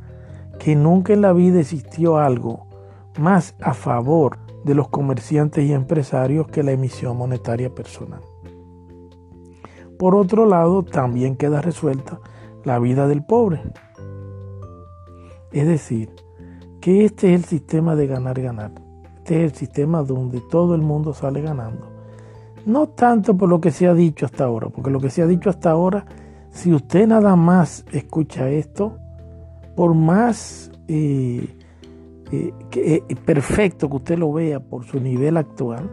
que nunca en la vida existió algo más a favor de los comerciantes y empresarios que la emisión monetaria personal. Por otro lado, también queda resuelta la vida del pobre. Es decir, que este es el sistema de ganar-ganar. Este es el sistema donde todo el mundo sale ganando no tanto por lo que se ha dicho hasta ahora, porque lo que se ha dicho hasta ahora, si usted nada más escucha esto, por más eh, eh, eh, perfecto que usted lo vea por su nivel actual,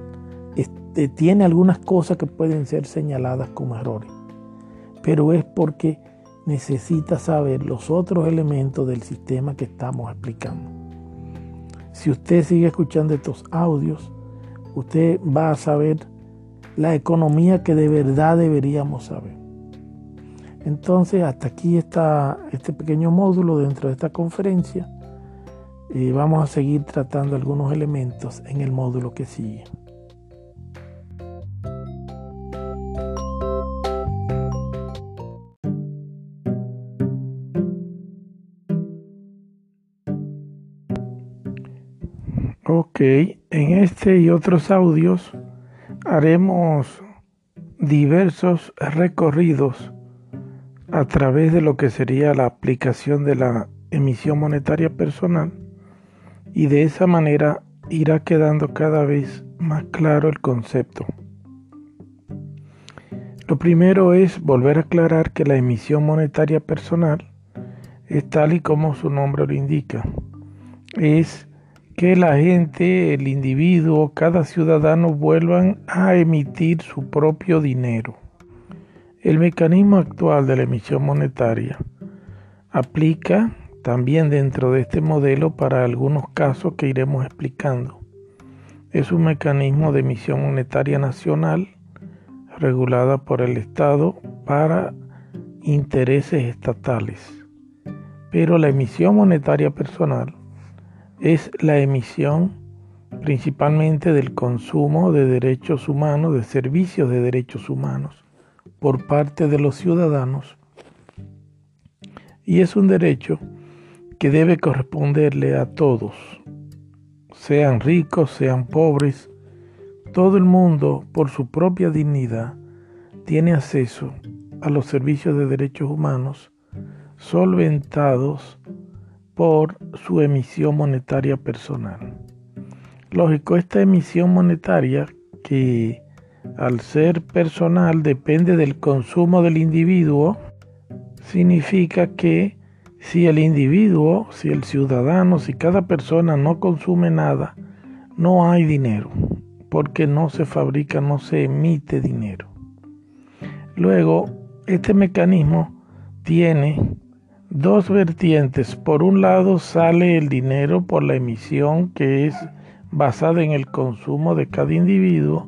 este, tiene algunas cosas que pueden ser señaladas como errores. Pero es porque necesita saber los otros elementos del sistema que estamos explicando. Si usted sigue escuchando estos audios, usted va a saber la economía que de verdad deberíamos saber. Entonces, hasta aquí está este pequeño módulo dentro de esta conferencia. y vamos a seguir tratando algunos elementos en el módulo que sigue. Ok, en este y otros audios haremos diversos recorridos a través de lo que sería la aplicación de la emisión monetaria personal y de esa manera irá quedando cada vez más claro el concepto. Lo primero es volver a aclarar que la emisión monetaria personal es tal y como su nombre lo indica. Es que la gente, el individuo, cada ciudadano vuelvan a emitir su propio dinero. El mecanismo actual de la emisión monetaria aplica también dentro de este modelo para algunos casos que iremos explicando. Es un mecanismo de emisión monetaria nacional regulada por el Estado para intereses estatales. Pero la emisión monetaria personal es la emisión principalmente del consumo de derechos humanos, de servicios de derechos humanos por parte de los ciudadanos. Y es un derecho que debe corresponderle a todos, sean ricos, sean pobres, todo el mundo por su propia dignidad tiene acceso a los servicios de derechos humanos solventados por su emisión monetaria personal. Lógico, esta emisión monetaria que al ser personal depende del consumo del individuo, significa que si el individuo, si el ciudadano, si cada persona no consume nada, no hay dinero, porque no se fabrica, no se emite dinero. Luego, este mecanismo tiene dos vertientes. Por un lado sale el dinero por la emisión que es basada en el consumo de cada individuo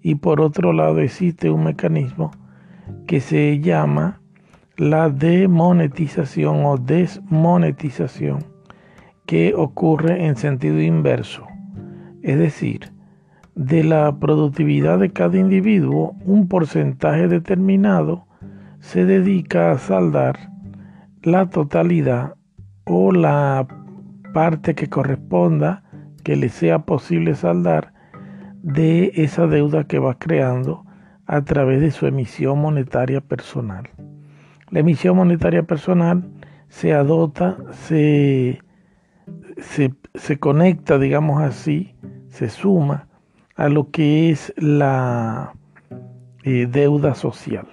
y por otro lado existe un mecanismo que se llama la demonetización o desmonetización que ocurre en sentido inverso. Es decir, de la productividad de cada individuo, un porcentaje determinado se dedica a saldar la totalidad o la parte que corresponda que le sea posible saldar de esa deuda que va creando a través de su emisión monetaria personal. La emisión monetaria personal se adopta, se, se, conecta, digamos así, se suma a lo que es la eh, deuda social.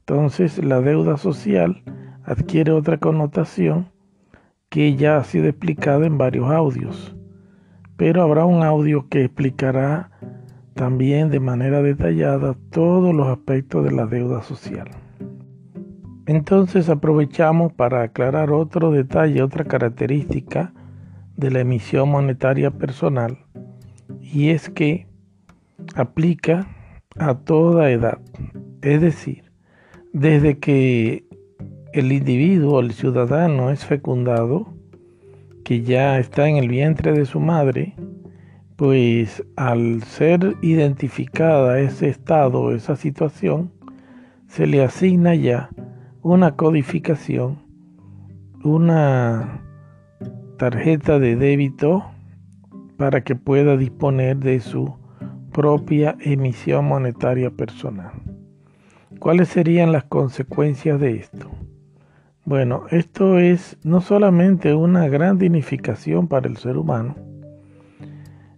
Entonces la deuda social adquiere otra connotación que ya ha sido explicada en varios audios, pero habrá un audio que explicará también de manera detallada todos los aspectos de la deuda social. Entonces aprovechamos para aclarar otro detalle, otra característica de la emisión monetaria personal, y es que aplica a toda edad, es decir, desde que el individuo, el ciudadano es fecundado, que ya está en el vientre de su madre, pues al ser identificada ese estado, esa situación, se le asigna ya una codificación, una tarjeta de débito para que pueda disponer de su propia emisión monetaria personal. ¿Cuáles serían las consecuencias de esto? Bueno, esto es no solamente una gran dignificación para el ser humano,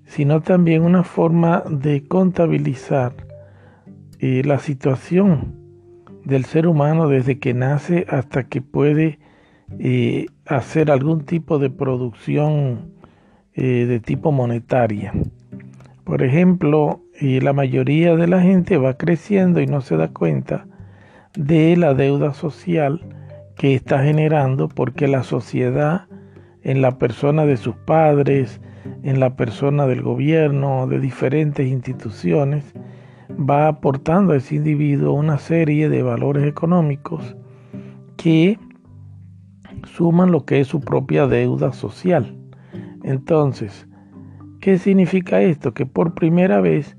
sino también una forma de contabilizar eh, la situación del ser humano desde que nace hasta que puede eh, hacer algún tipo de producción eh, de tipo monetaria. Por ejemplo, la mayoría de la gente va creciendo y no se da cuenta de la deuda social que está generando porque la sociedad en la persona de sus padres, en la persona del gobierno, de diferentes instituciones, va aportando a ese individuo una serie de valores económicos que suman lo que es su propia deuda social. Entonces, ¿qué significa esto? Que por primera vez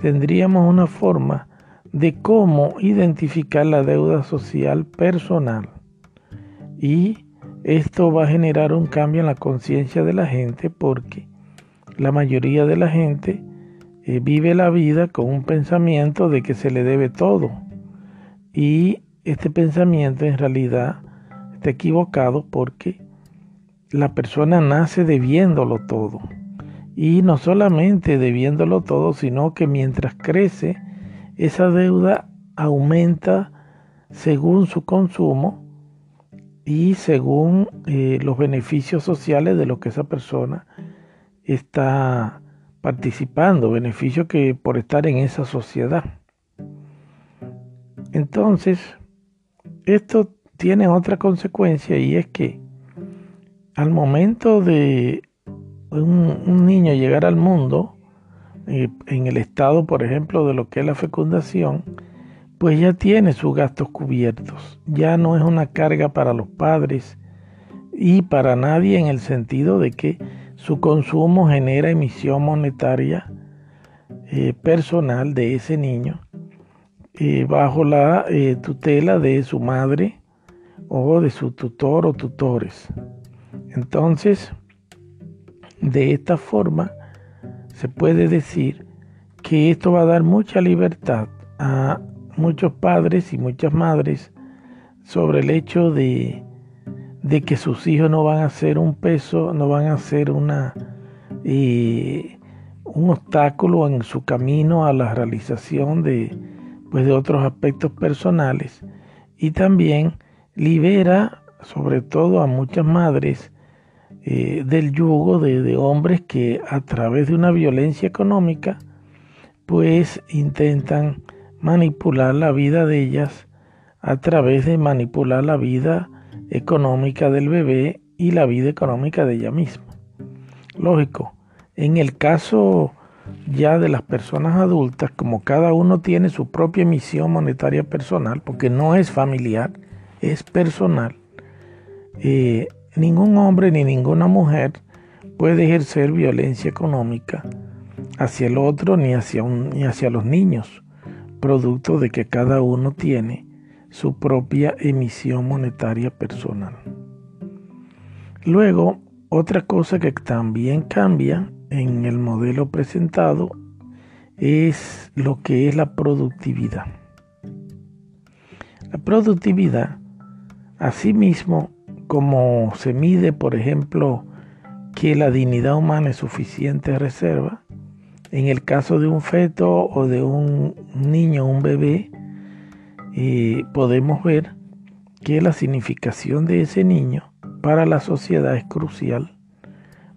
tendríamos una forma de cómo identificar la deuda social personal. Y esto va a generar un cambio en la conciencia de la gente porque la mayoría de la gente eh, vive la vida con un pensamiento de que se le debe todo. Y este pensamiento en realidad está equivocado porque la persona nace debiéndolo todo. Y no solamente debiéndolo todo, sino que mientras crece, esa deuda aumenta según su consumo y según eh, los beneficios sociales de lo que esa persona está participando, beneficio que por estar en esa sociedad. Entonces, esto tiene otra consecuencia y es que al momento de un, niño llegar al mundo, eh, en el estado, por ejemplo, de lo que es la fecundación, pues ya tiene sus gastos cubiertos, ya no es una carga para los padres y para nadie en el sentido de que su consumo genera emisión monetaria eh, personal de ese niño eh, bajo la eh, tutela de su madre o de su tutor o tutores. Entonces, de esta forma, se puede decir que esto va a dar mucha libertad a muchos padres y muchas madres sobre el hecho de de que sus hijos no van a ser un peso, no van a ser una, eh, un obstáculo en su camino a la realización de, pues, de otros aspectos personales. Y también libera sobre todo a muchas madres eh, del yugo de, de hombres que a través de una violencia económica pues intentan manipular la vida de ellas a través de manipular la vida económica del bebé y la vida económica de ella misma. Lógico, en el caso ya de las personas adultas, como cada uno tiene su propia emisión monetaria personal, porque no es familiar, es personal, eh, ningún hombre ni ninguna mujer puede ejercer violencia económica hacia el otro ni hacia, ni hacia los niños, producto de que cada uno tiene su propia emisión monetaria personal. Luego, otra cosa que también cambia en el modelo presentado es lo que es la productividad. La productividad, asimismo, como se mide, por ejemplo, que la dignidad humana es suficiente reserva, en el caso de un feto o de un niño, un bebé, eh, podemos ver que la significación de ese niño para la sociedad es crucial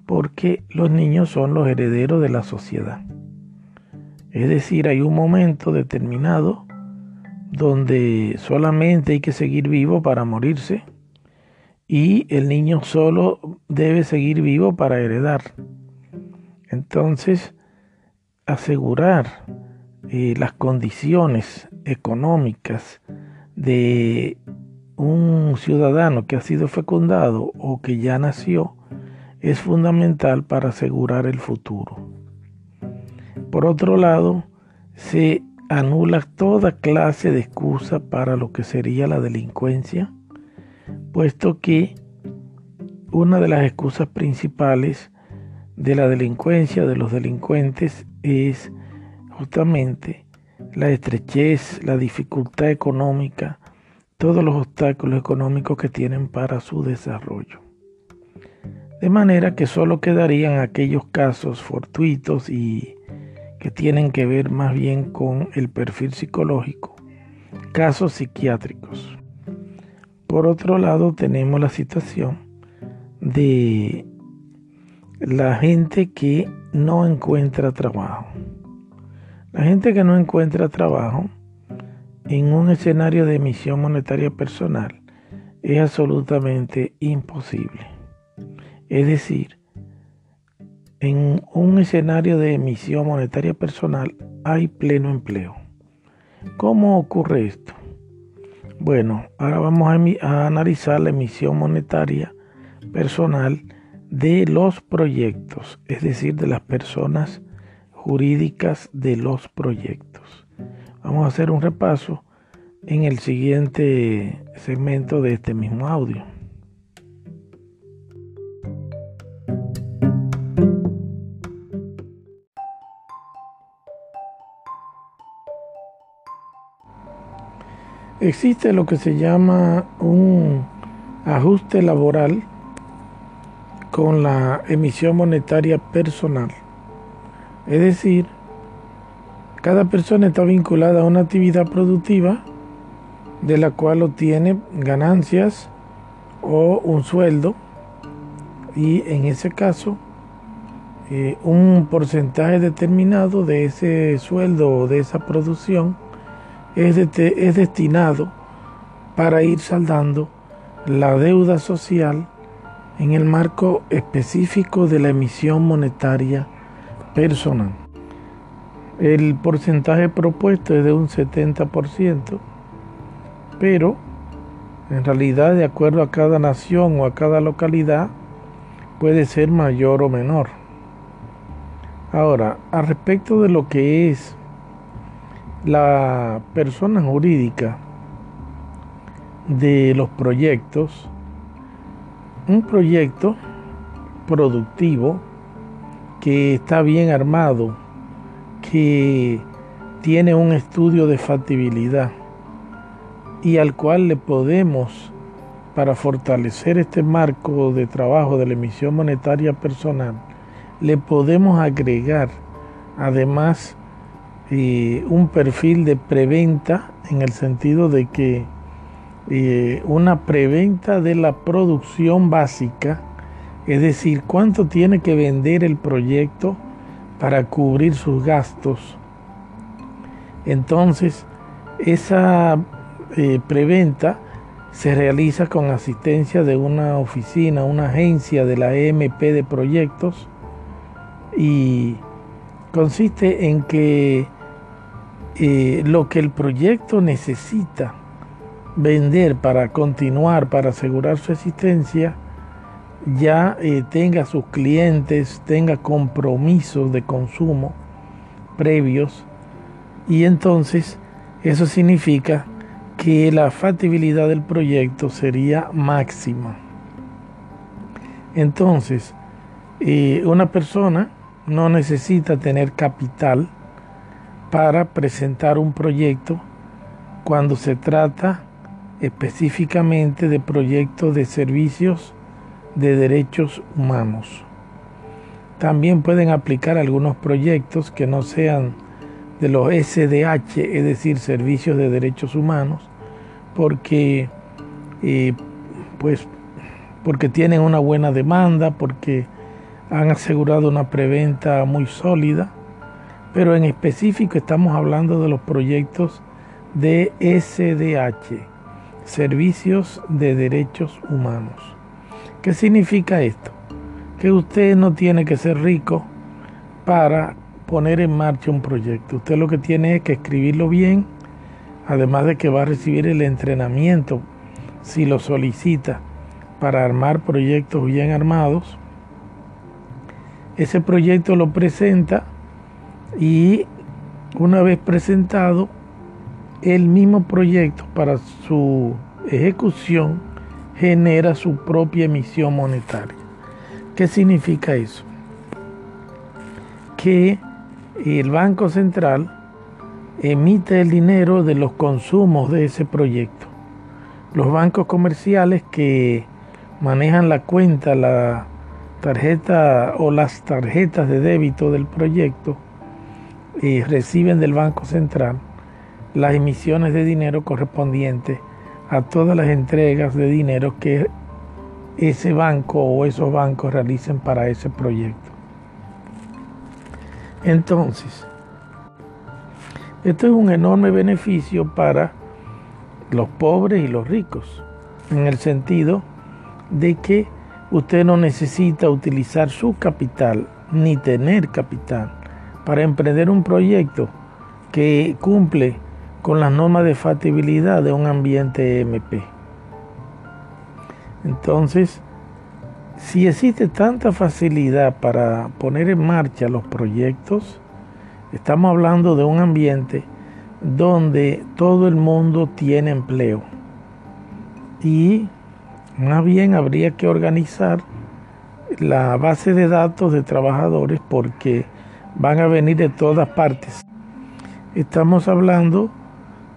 porque los niños son los herederos de la sociedad. Es decir, hay un momento determinado donde solamente hay que seguir vivo para morirse y el niño solo debe seguir vivo para heredar. Entonces, asegurar eh, las condiciones económicas de un ciudadano que ha sido fecundado o que ya nació es fundamental para asegurar el futuro. Por otro lado, se anula toda clase de excusa para lo que sería la delincuencia, puesto que una de las excusas principales de la delincuencia, de los delincuentes, es justamente la estrechez, la dificultad económica, todos los obstáculos económicos que tienen para su desarrollo. De manera que solo quedarían aquellos casos fortuitos y que tienen que ver más bien con el perfil psicológico, casos psiquiátricos. Por otro lado, tenemos la situación de la gente que no encuentra trabajo. La gente que no encuentra trabajo en un escenario de emisión monetaria personal es absolutamente imposible. Es decir, en un escenario de emisión monetaria personal hay pleno empleo. ¿Cómo ocurre esto? Bueno, ahora vamos a, analizar la emisión monetaria personal de los proyectos, es decir, de las personas jurídicas de los proyectos. Vamos a hacer un repaso en el siguiente segmento de este mismo audio. Existe lo que se llama un ajuste laboral con la emisión monetaria personal. Es decir, cada persona está vinculada a una actividad productiva de la cual obtiene ganancias o un sueldo y en ese caso eh, un porcentaje determinado de ese sueldo o de esa producción es, es destinado para ir saldando la deuda social en el marco específico de la emisión monetaria personal. El porcentaje propuesto es de un 70%, pero en realidad de acuerdo a cada nación o a cada localidad puede ser mayor o menor. Ahora, al respecto de lo que es la persona jurídica de los proyectos, un proyecto productivo que está bien armado, que tiene un estudio de factibilidad y al cual le podemos, para fortalecer este marco de trabajo de la emisión monetaria personal, le podemos agregar además eh, un perfil de preventa en el sentido de que eh, una preventa de la producción básica, es decir, cuánto tiene que vender el proyecto para cubrir sus gastos. Entonces, esa eh, preventa se realiza con asistencia de una oficina, una agencia de la EMP de proyectos y consiste en que eh, lo que el proyecto necesita vender para continuar, para asegurar su existencia, ya eh, tenga sus clientes, tenga compromisos de consumo previos y entonces eso significa que la factibilidad del proyecto sería máxima. Entonces, eh, una persona no necesita tener capital para presentar un proyecto cuando se trata específicamente de proyectos de servicios de derechos humanos. También pueden aplicar algunos proyectos que no sean de los SDH, es decir, servicios de derechos humanos, porque, eh, pues, porque tienen una buena demanda, porque han asegurado una preventa muy sólida, pero en específico estamos hablando de los proyectos de SDH, Servicios de Derechos Humanos. ¿Qué significa esto? Que usted no tiene que ser rico para poner en marcha un proyecto. Usted lo que tiene es que escribirlo bien además de que va a recibir el entrenamiento si lo solicita para armar proyectos bien armados. Ese proyecto lo presenta y una vez presentado, el mismo proyecto para su ejecución genera su propia emisión monetaria. ¿Qué significa eso? Que el Banco Central emite el dinero de los consumos de ese proyecto. Los bancos comerciales que manejan la cuenta, la tarjeta o las tarjetas de débito del proyecto y reciben del Banco Central las emisiones de dinero correspondientes a todas las entregas de dinero que ese banco o esos bancos realicen para ese proyecto. Entonces, esto es un enorme beneficio para los pobres y los ricos, en el sentido de que usted no necesita utilizar su capital ni tener capital para emprender un proyecto que cumple con las normas de factibilidad de un ambiente MP. Entonces, si existe tanta facilidad para poner en marcha los proyectos, Estamos hablando de un ambiente donde todo el mundo tiene empleo. Y más bien habría que organizar la base de datos de trabajadores porque van a venir de todas partes. Estamos hablando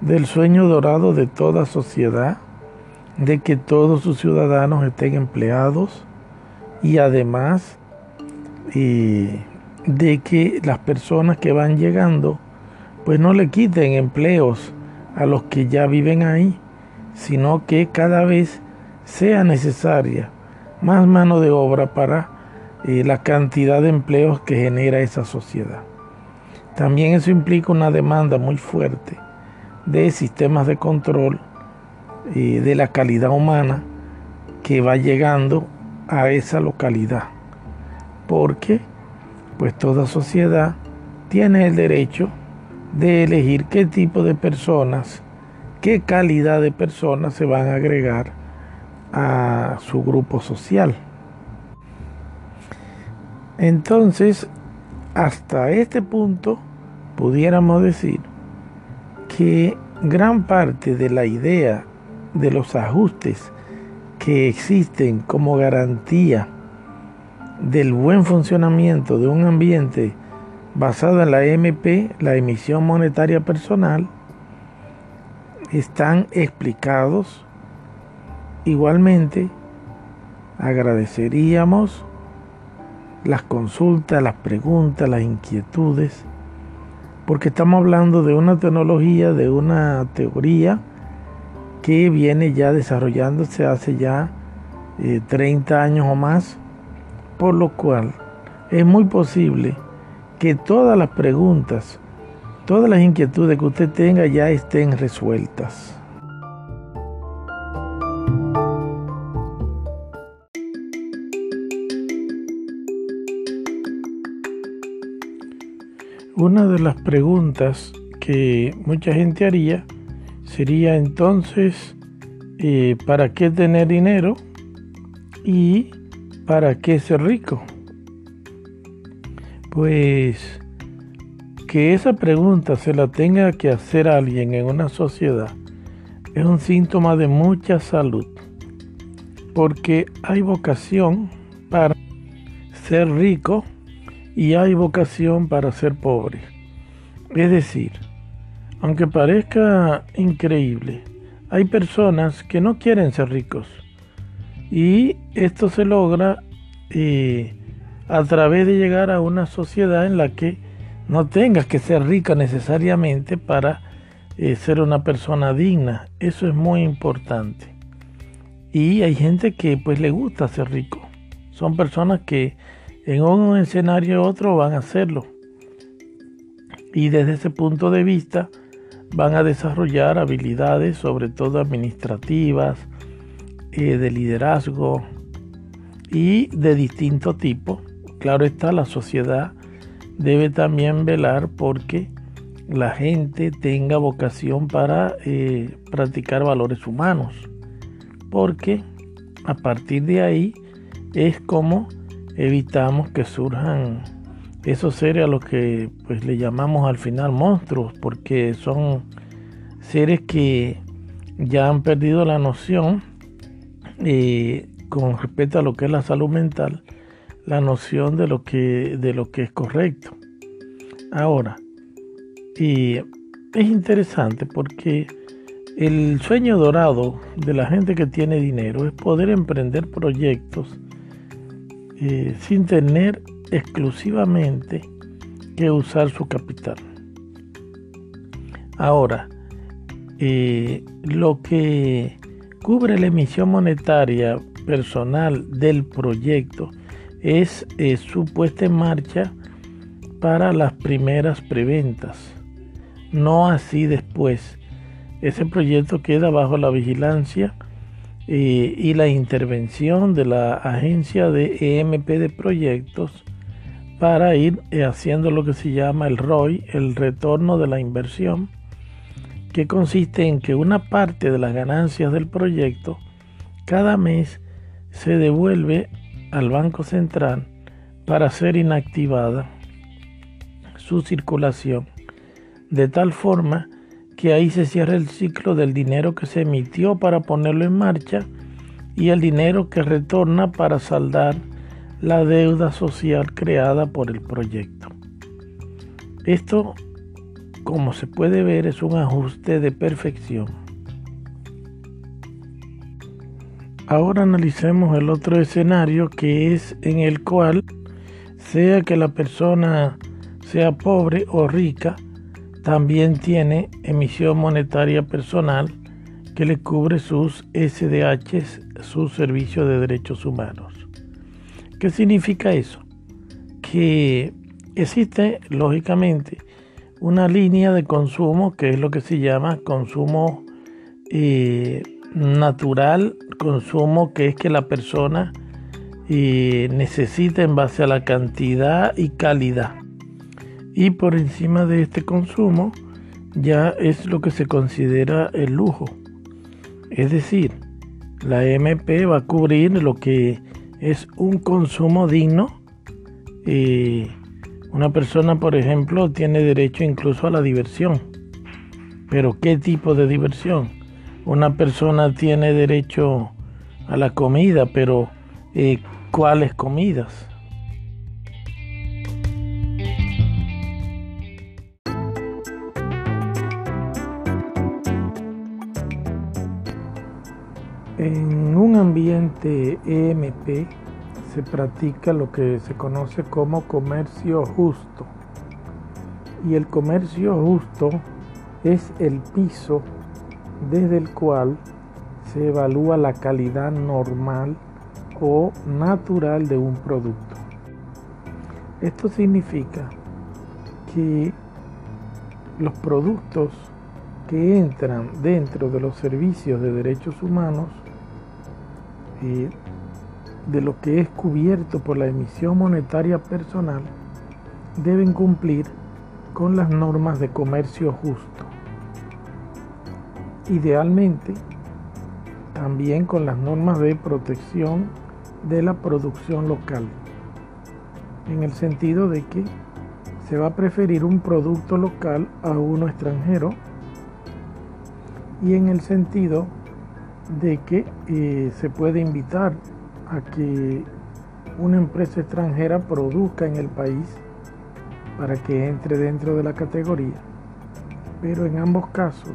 del sueño dorado de toda sociedad, de que todos sus ciudadanos estén empleados y además y de que las personas que van llegando pues no le quiten empleos a los que ya viven ahí, sino que cada vez sea necesaria más mano de obra para eh, la cantidad de empleos que genera esa sociedad. También eso implica una demanda muy fuerte de sistemas de control eh, de la calidad humana que va llegando a esa localidad. Porque pues toda sociedad tiene el derecho de elegir qué tipo de personas, qué calidad de personas se van a agregar a su grupo social. Entonces, hasta este punto, pudiéramos decir que gran parte de la idea de los ajustes que existen como garantía del buen funcionamiento de un ambiente basado en la MP, la emisión monetaria personal, están explicados. Igualmente, agradeceríamos las consultas, las preguntas, las inquietudes, porque estamos hablando de una tecnología, de una teoría que viene ya desarrollándose hace ya 30 eh, años o más por lo cual es muy posible que todas las preguntas, todas las inquietudes que usted tenga ya estén resueltas. Una de las preguntas que mucha gente haría sería entonces, eh, ¿para qué tener dinero? ¿Y para qué ser rico? Pues que esa pregunta se la tenga que hacer alguien en una sociedad es un síntoma de mucha salud, porque hay vocación para ser rico y hay vocación para ser pobre. Es decir, aunque parezca increíble, hay personas que no quieren ser ricos y esto se logra eh, a través de llegar a una sociedad en la que no tengas que ser rica necesariamente para eh, ser una persona digna. Eso es muy importante. Y hay gente que pues le gusta ser rico. Son personas que en un escenario u otro van a hacerlo. Y desde ese punto de vista van a desarrollar habilidades, sobre todo administrativas, eh, de liderazgo y de distinto tipo. Claro está, la sociedad debe también velar porque la gente tenga vocación para eh, practicar valores humanos, porque a partir de ahí es como evitamos que surjan esos seres a los que pues le llamamos al final monstruos, porque son seres que ya han perdido la noción eh, con respecto a lo que es la salud mental, la noción de lo que, de lo que es correcto. Ahora, y es interesante porque el sueño dorado de la gente que tiene dinero es poder emprender proyectos eh, sin tener exclusivamente que usar su capital. Ahora, eh, lo que cubre la emisión monetaria personal del proyecto es eh, su puesta en marcha para las primeras preventas no así después. Ese proyecto queda bajo la vigilancia y la intervención de la agencia de EMP de proyectos para ir haciendo lo que se llama el ROI, el retorno de la inversión, que consiste en que una parte de las ganancias del proyecto cada mes se devuelve al Banco Central para ser inactivada su circulación. De tal forma que ahí se cierra el ciclo del dinero que se emitió para ponerlo en marcha y el dinero que retorna para saldar la deuda social creada por el proyecto. Esto, como se puede ver, es un ajuste de perfección. Ahora analicemos el otro escenario que es en el cual, sea que la persona sea pobre o rica, también tiene emisión monetaria personal que le cubre sus SDHs, su servicio de derechos humanos. ¿Qué significa eso? Que existe, lógicamente, una línea de consumo que es lo que se llama consumo eh, natural, consumo que es que la persona eh, necesita en base a la cantidad y calidad y por encima de este consumo ya es lo que se considera el lujo. Es decir, la MP va a cubrir lo que es un consumo digno. y una persona, por ejemplo, tiene derecho incluso a la diversión. Pero ¿qué tipo de diversión? Una persona tiene derecho a la comida, pero eh, ¿cuáles comidas? Ambiente EMP se practica lo que se conoce como comercio justo. Y el comercio justo es el piso desde el cual se evalúa la calidad normal o natural de un producto. Esto significa que los productos que entran dentro de los servicios de derechos humanos de lo que es cubierto por la emisión monetaria personal deben cumplir con las normas de comercio justo. Idealmente, también con las normas de protección de la producción local, en el sentido de que se va a preferir un producto local a uno extranjero y en el sentido de que eh, se puede invitar a que una empresa extranjera produzca en el país para que entre dentro de la categoría. Pero en ambos casos,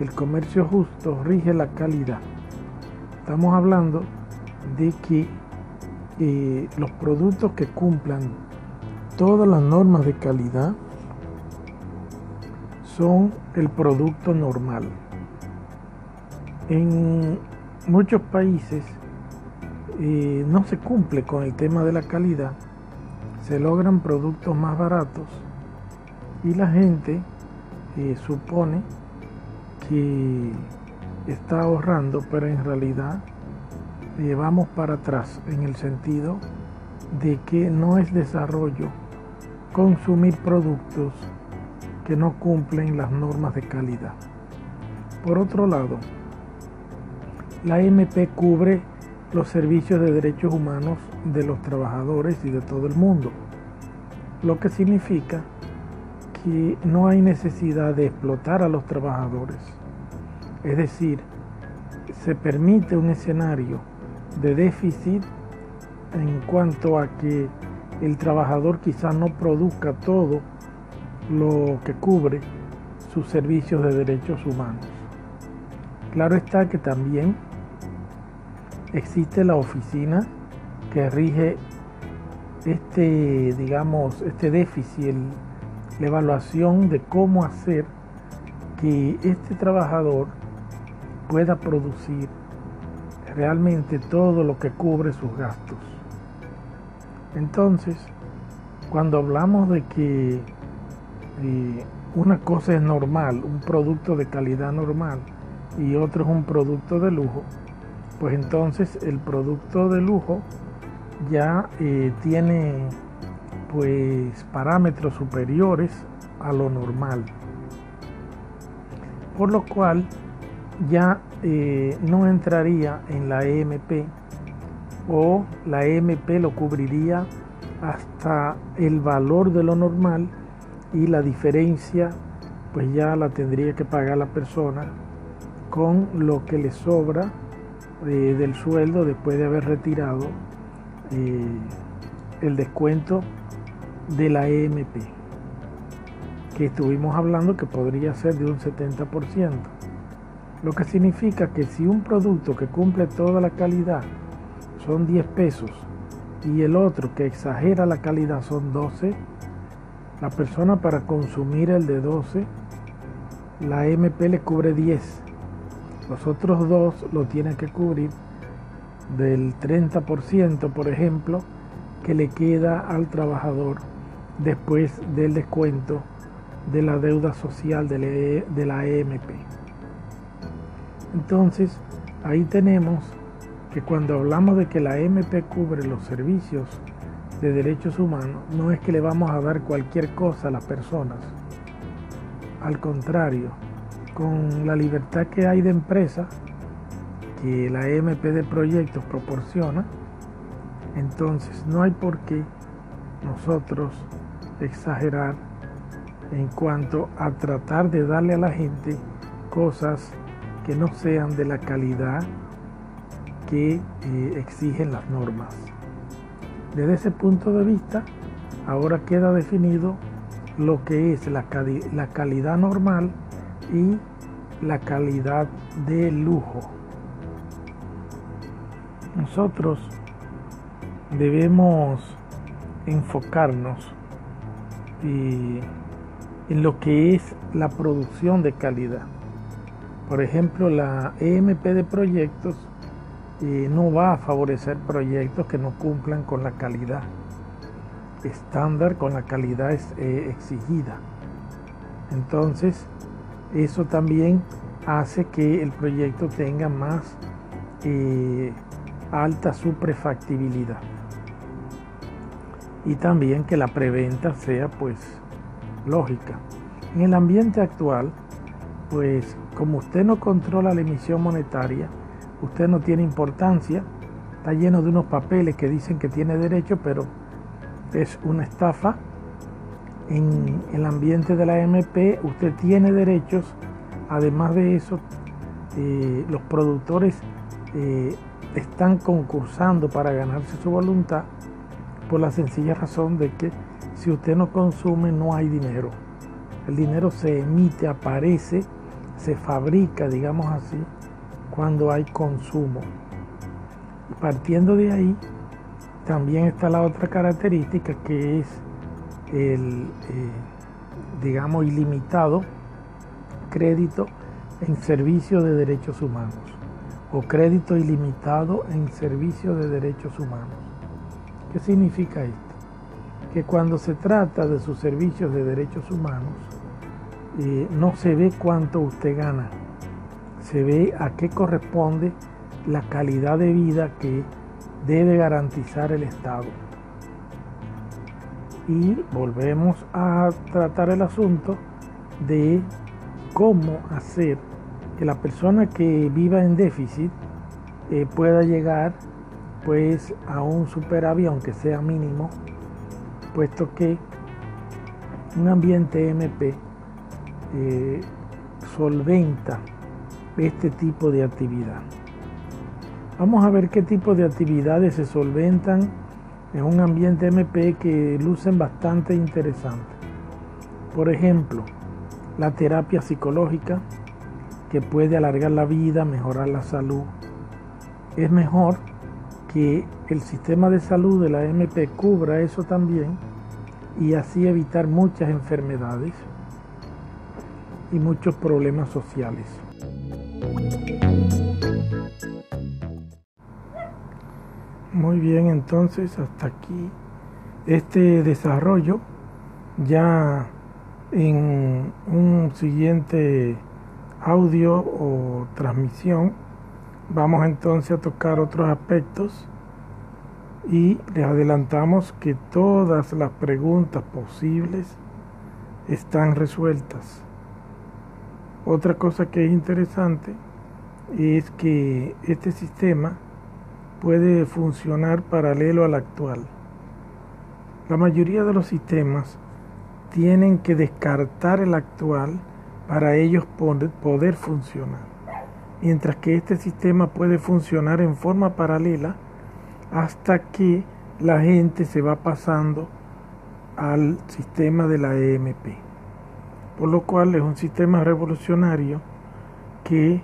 el comercio justo rige la calidad. Estamos hablando de que eh, los productos que cumplan todas las normas de calidad son el producto normal. En muchos países eh, no se cumple con el tema de la calidad, se logran productos más baratos y la gente eh, supone que está ahorrando, pero en realidad eh, vamos para atrás en el sentido de que no es desarrollo consumir productos que no cumplen las normas de calidad. Por otro lado, la MP cubre los servicios de derechos humanos de los trabajadores y de todo el mundo, lo que significa que no hay necesidad de explotar a los trabajadores. Es decir, se permite un escenario de déficit en cuanto a que el trabajador quizás no produzca todo lo que cubre sus servicios de derechos humanos. Claro está que también existe la oficina que rige este, digamos, este déficit, la evaluación de cómo hacer que este trabajador pueda producir realmente todo lo que cubre sus gastos. Entonces, cuando hablamos de que eh, una cosa es normal, un producto de calidad normal, y otro es un producto de lujo, pues entonces el producto de lujo ya eh, tiene pues parámetros superiores a lo normal. Por lo cual ya eh, no entraría en la EMP o la EMP lo cubriría hasta el valor de lo normal y la diferencia pues ya la tendría que pagar la persona con lo que le sobra del sueldo después de haber retirado eh, el descuento de la EMP que estuvimos hablando que podría ser de un 70% lo que significa que si un producto que cumple toda la calidad son 10 pesos y el otro que exagera la calidad son 12, la persona para consumir el de 12, la MP le cubre 10. Los otros dos lo tienen que cubrir del 30%, por ejemplo, que le queda al trabajador después del descuento de la deuda social de la EMP. Entonces, ahí tenemos que cuando hablamos de que la MP cubre los servicios de derechos humanos, no es que le vamos a dar cualquier cosa a las personas. Al contrario, con la libertad que hay de empresa, que la MP de proyectos proporciona, entonces no hay por qué nosotros exagerar en cuanto a tratar de darle a la gente cosas que no sean de la calidad que eh, exigen las normas. Desde ese punto de vista, ahora queda definido lo que es la, la calidad normal y la calidad de lujo. Nosotros debemos enfocarnos eh, en lo que es la producción de calidad. Por ejemplo, la EMP de proyectos eh, no va a favorecer proyectos que no cumplan con la calidad estándar, con la calidad eh, exigida. Entonces, eso también hace que el proyecto tenga más eh, alta su prefactibilidad y también que la preventa sea pues lógica. En el ambiente actual, pues como usted no controla la emisión monetaria, usted no tiene importancia, está lleno de unos papeles que dicen que tiene derecho, pero es una estafa. En el ambiente de la MP usted tiene derechos, además de eso, eh, los productores eh, están concursando para ganarse su voluntad por la sencilla razón de que si usted no consume no hay dinero. El dinero se emite, aparece, se fabrica, digamos así, cuando hay consumo. partiendo de ahí, también está la otra característica que es el, eh, digamos, ilimitado crédito en servicio de derechos humanos o crédito ilimitado en servicio de derechos humanos. ¿Qué significa esto? Que cuando se trata de sus servicios de derechos humanos, eh, no se ve cuánto usted gana, se ve a qué corresponde la calidad de vida que debe garantizar el Estado. Y volvemos a tratar el asunto de cómo hacer que la persona que viva en déficit eh, pueda llegar pues a un superávit aunque sea mínimo puesto que un ambiente MP eh, solventa este tipo de actividad. Vamos a ver qué tipo de actividades se solventan en un ambiente MP que lucen bastante interesantes. Por ejemplo, la terapia psicológica, que puede alargar la vida, mejorar la salud. Es mejor que el sistema de salud de la MP cubra eso también y así evitar muchas enfermedades y muchos problemas sociales. Muy bien, entonces hasta aquí este desarrollo ya en un siguiente audio o transmisión, vamos entonces a tocar otros aspectos y les adelantamos que todas las preguntas posibles están resueltas. Otra cosa que es interesante es que este sistema puede funcionar paralelo al actual. La mayoría de los sistemas tienen que descartar el actual para ellos poder funcionar. Mientras que este sistema puede funcionar en forma paralela hasta que la gente se va pasando al sistema de la EMP. Por lo cual es un sistema revolucionario que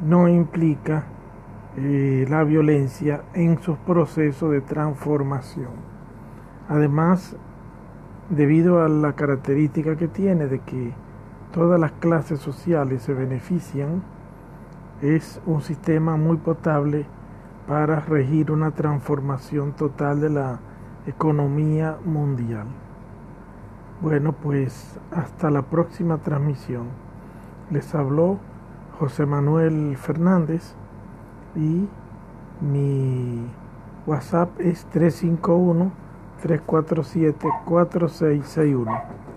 no implica eh, la violencia en sus procesos de transformación. Además, debido a la característica que tiene de que todas las clases sociales se benefician, es un sistema muy potable para regir una transformación total de la economía mundial. Bueno, pues hasta la próxima transmisión. Les habló José Manuel Fernández y mi WhatsApp es 351 347 4661.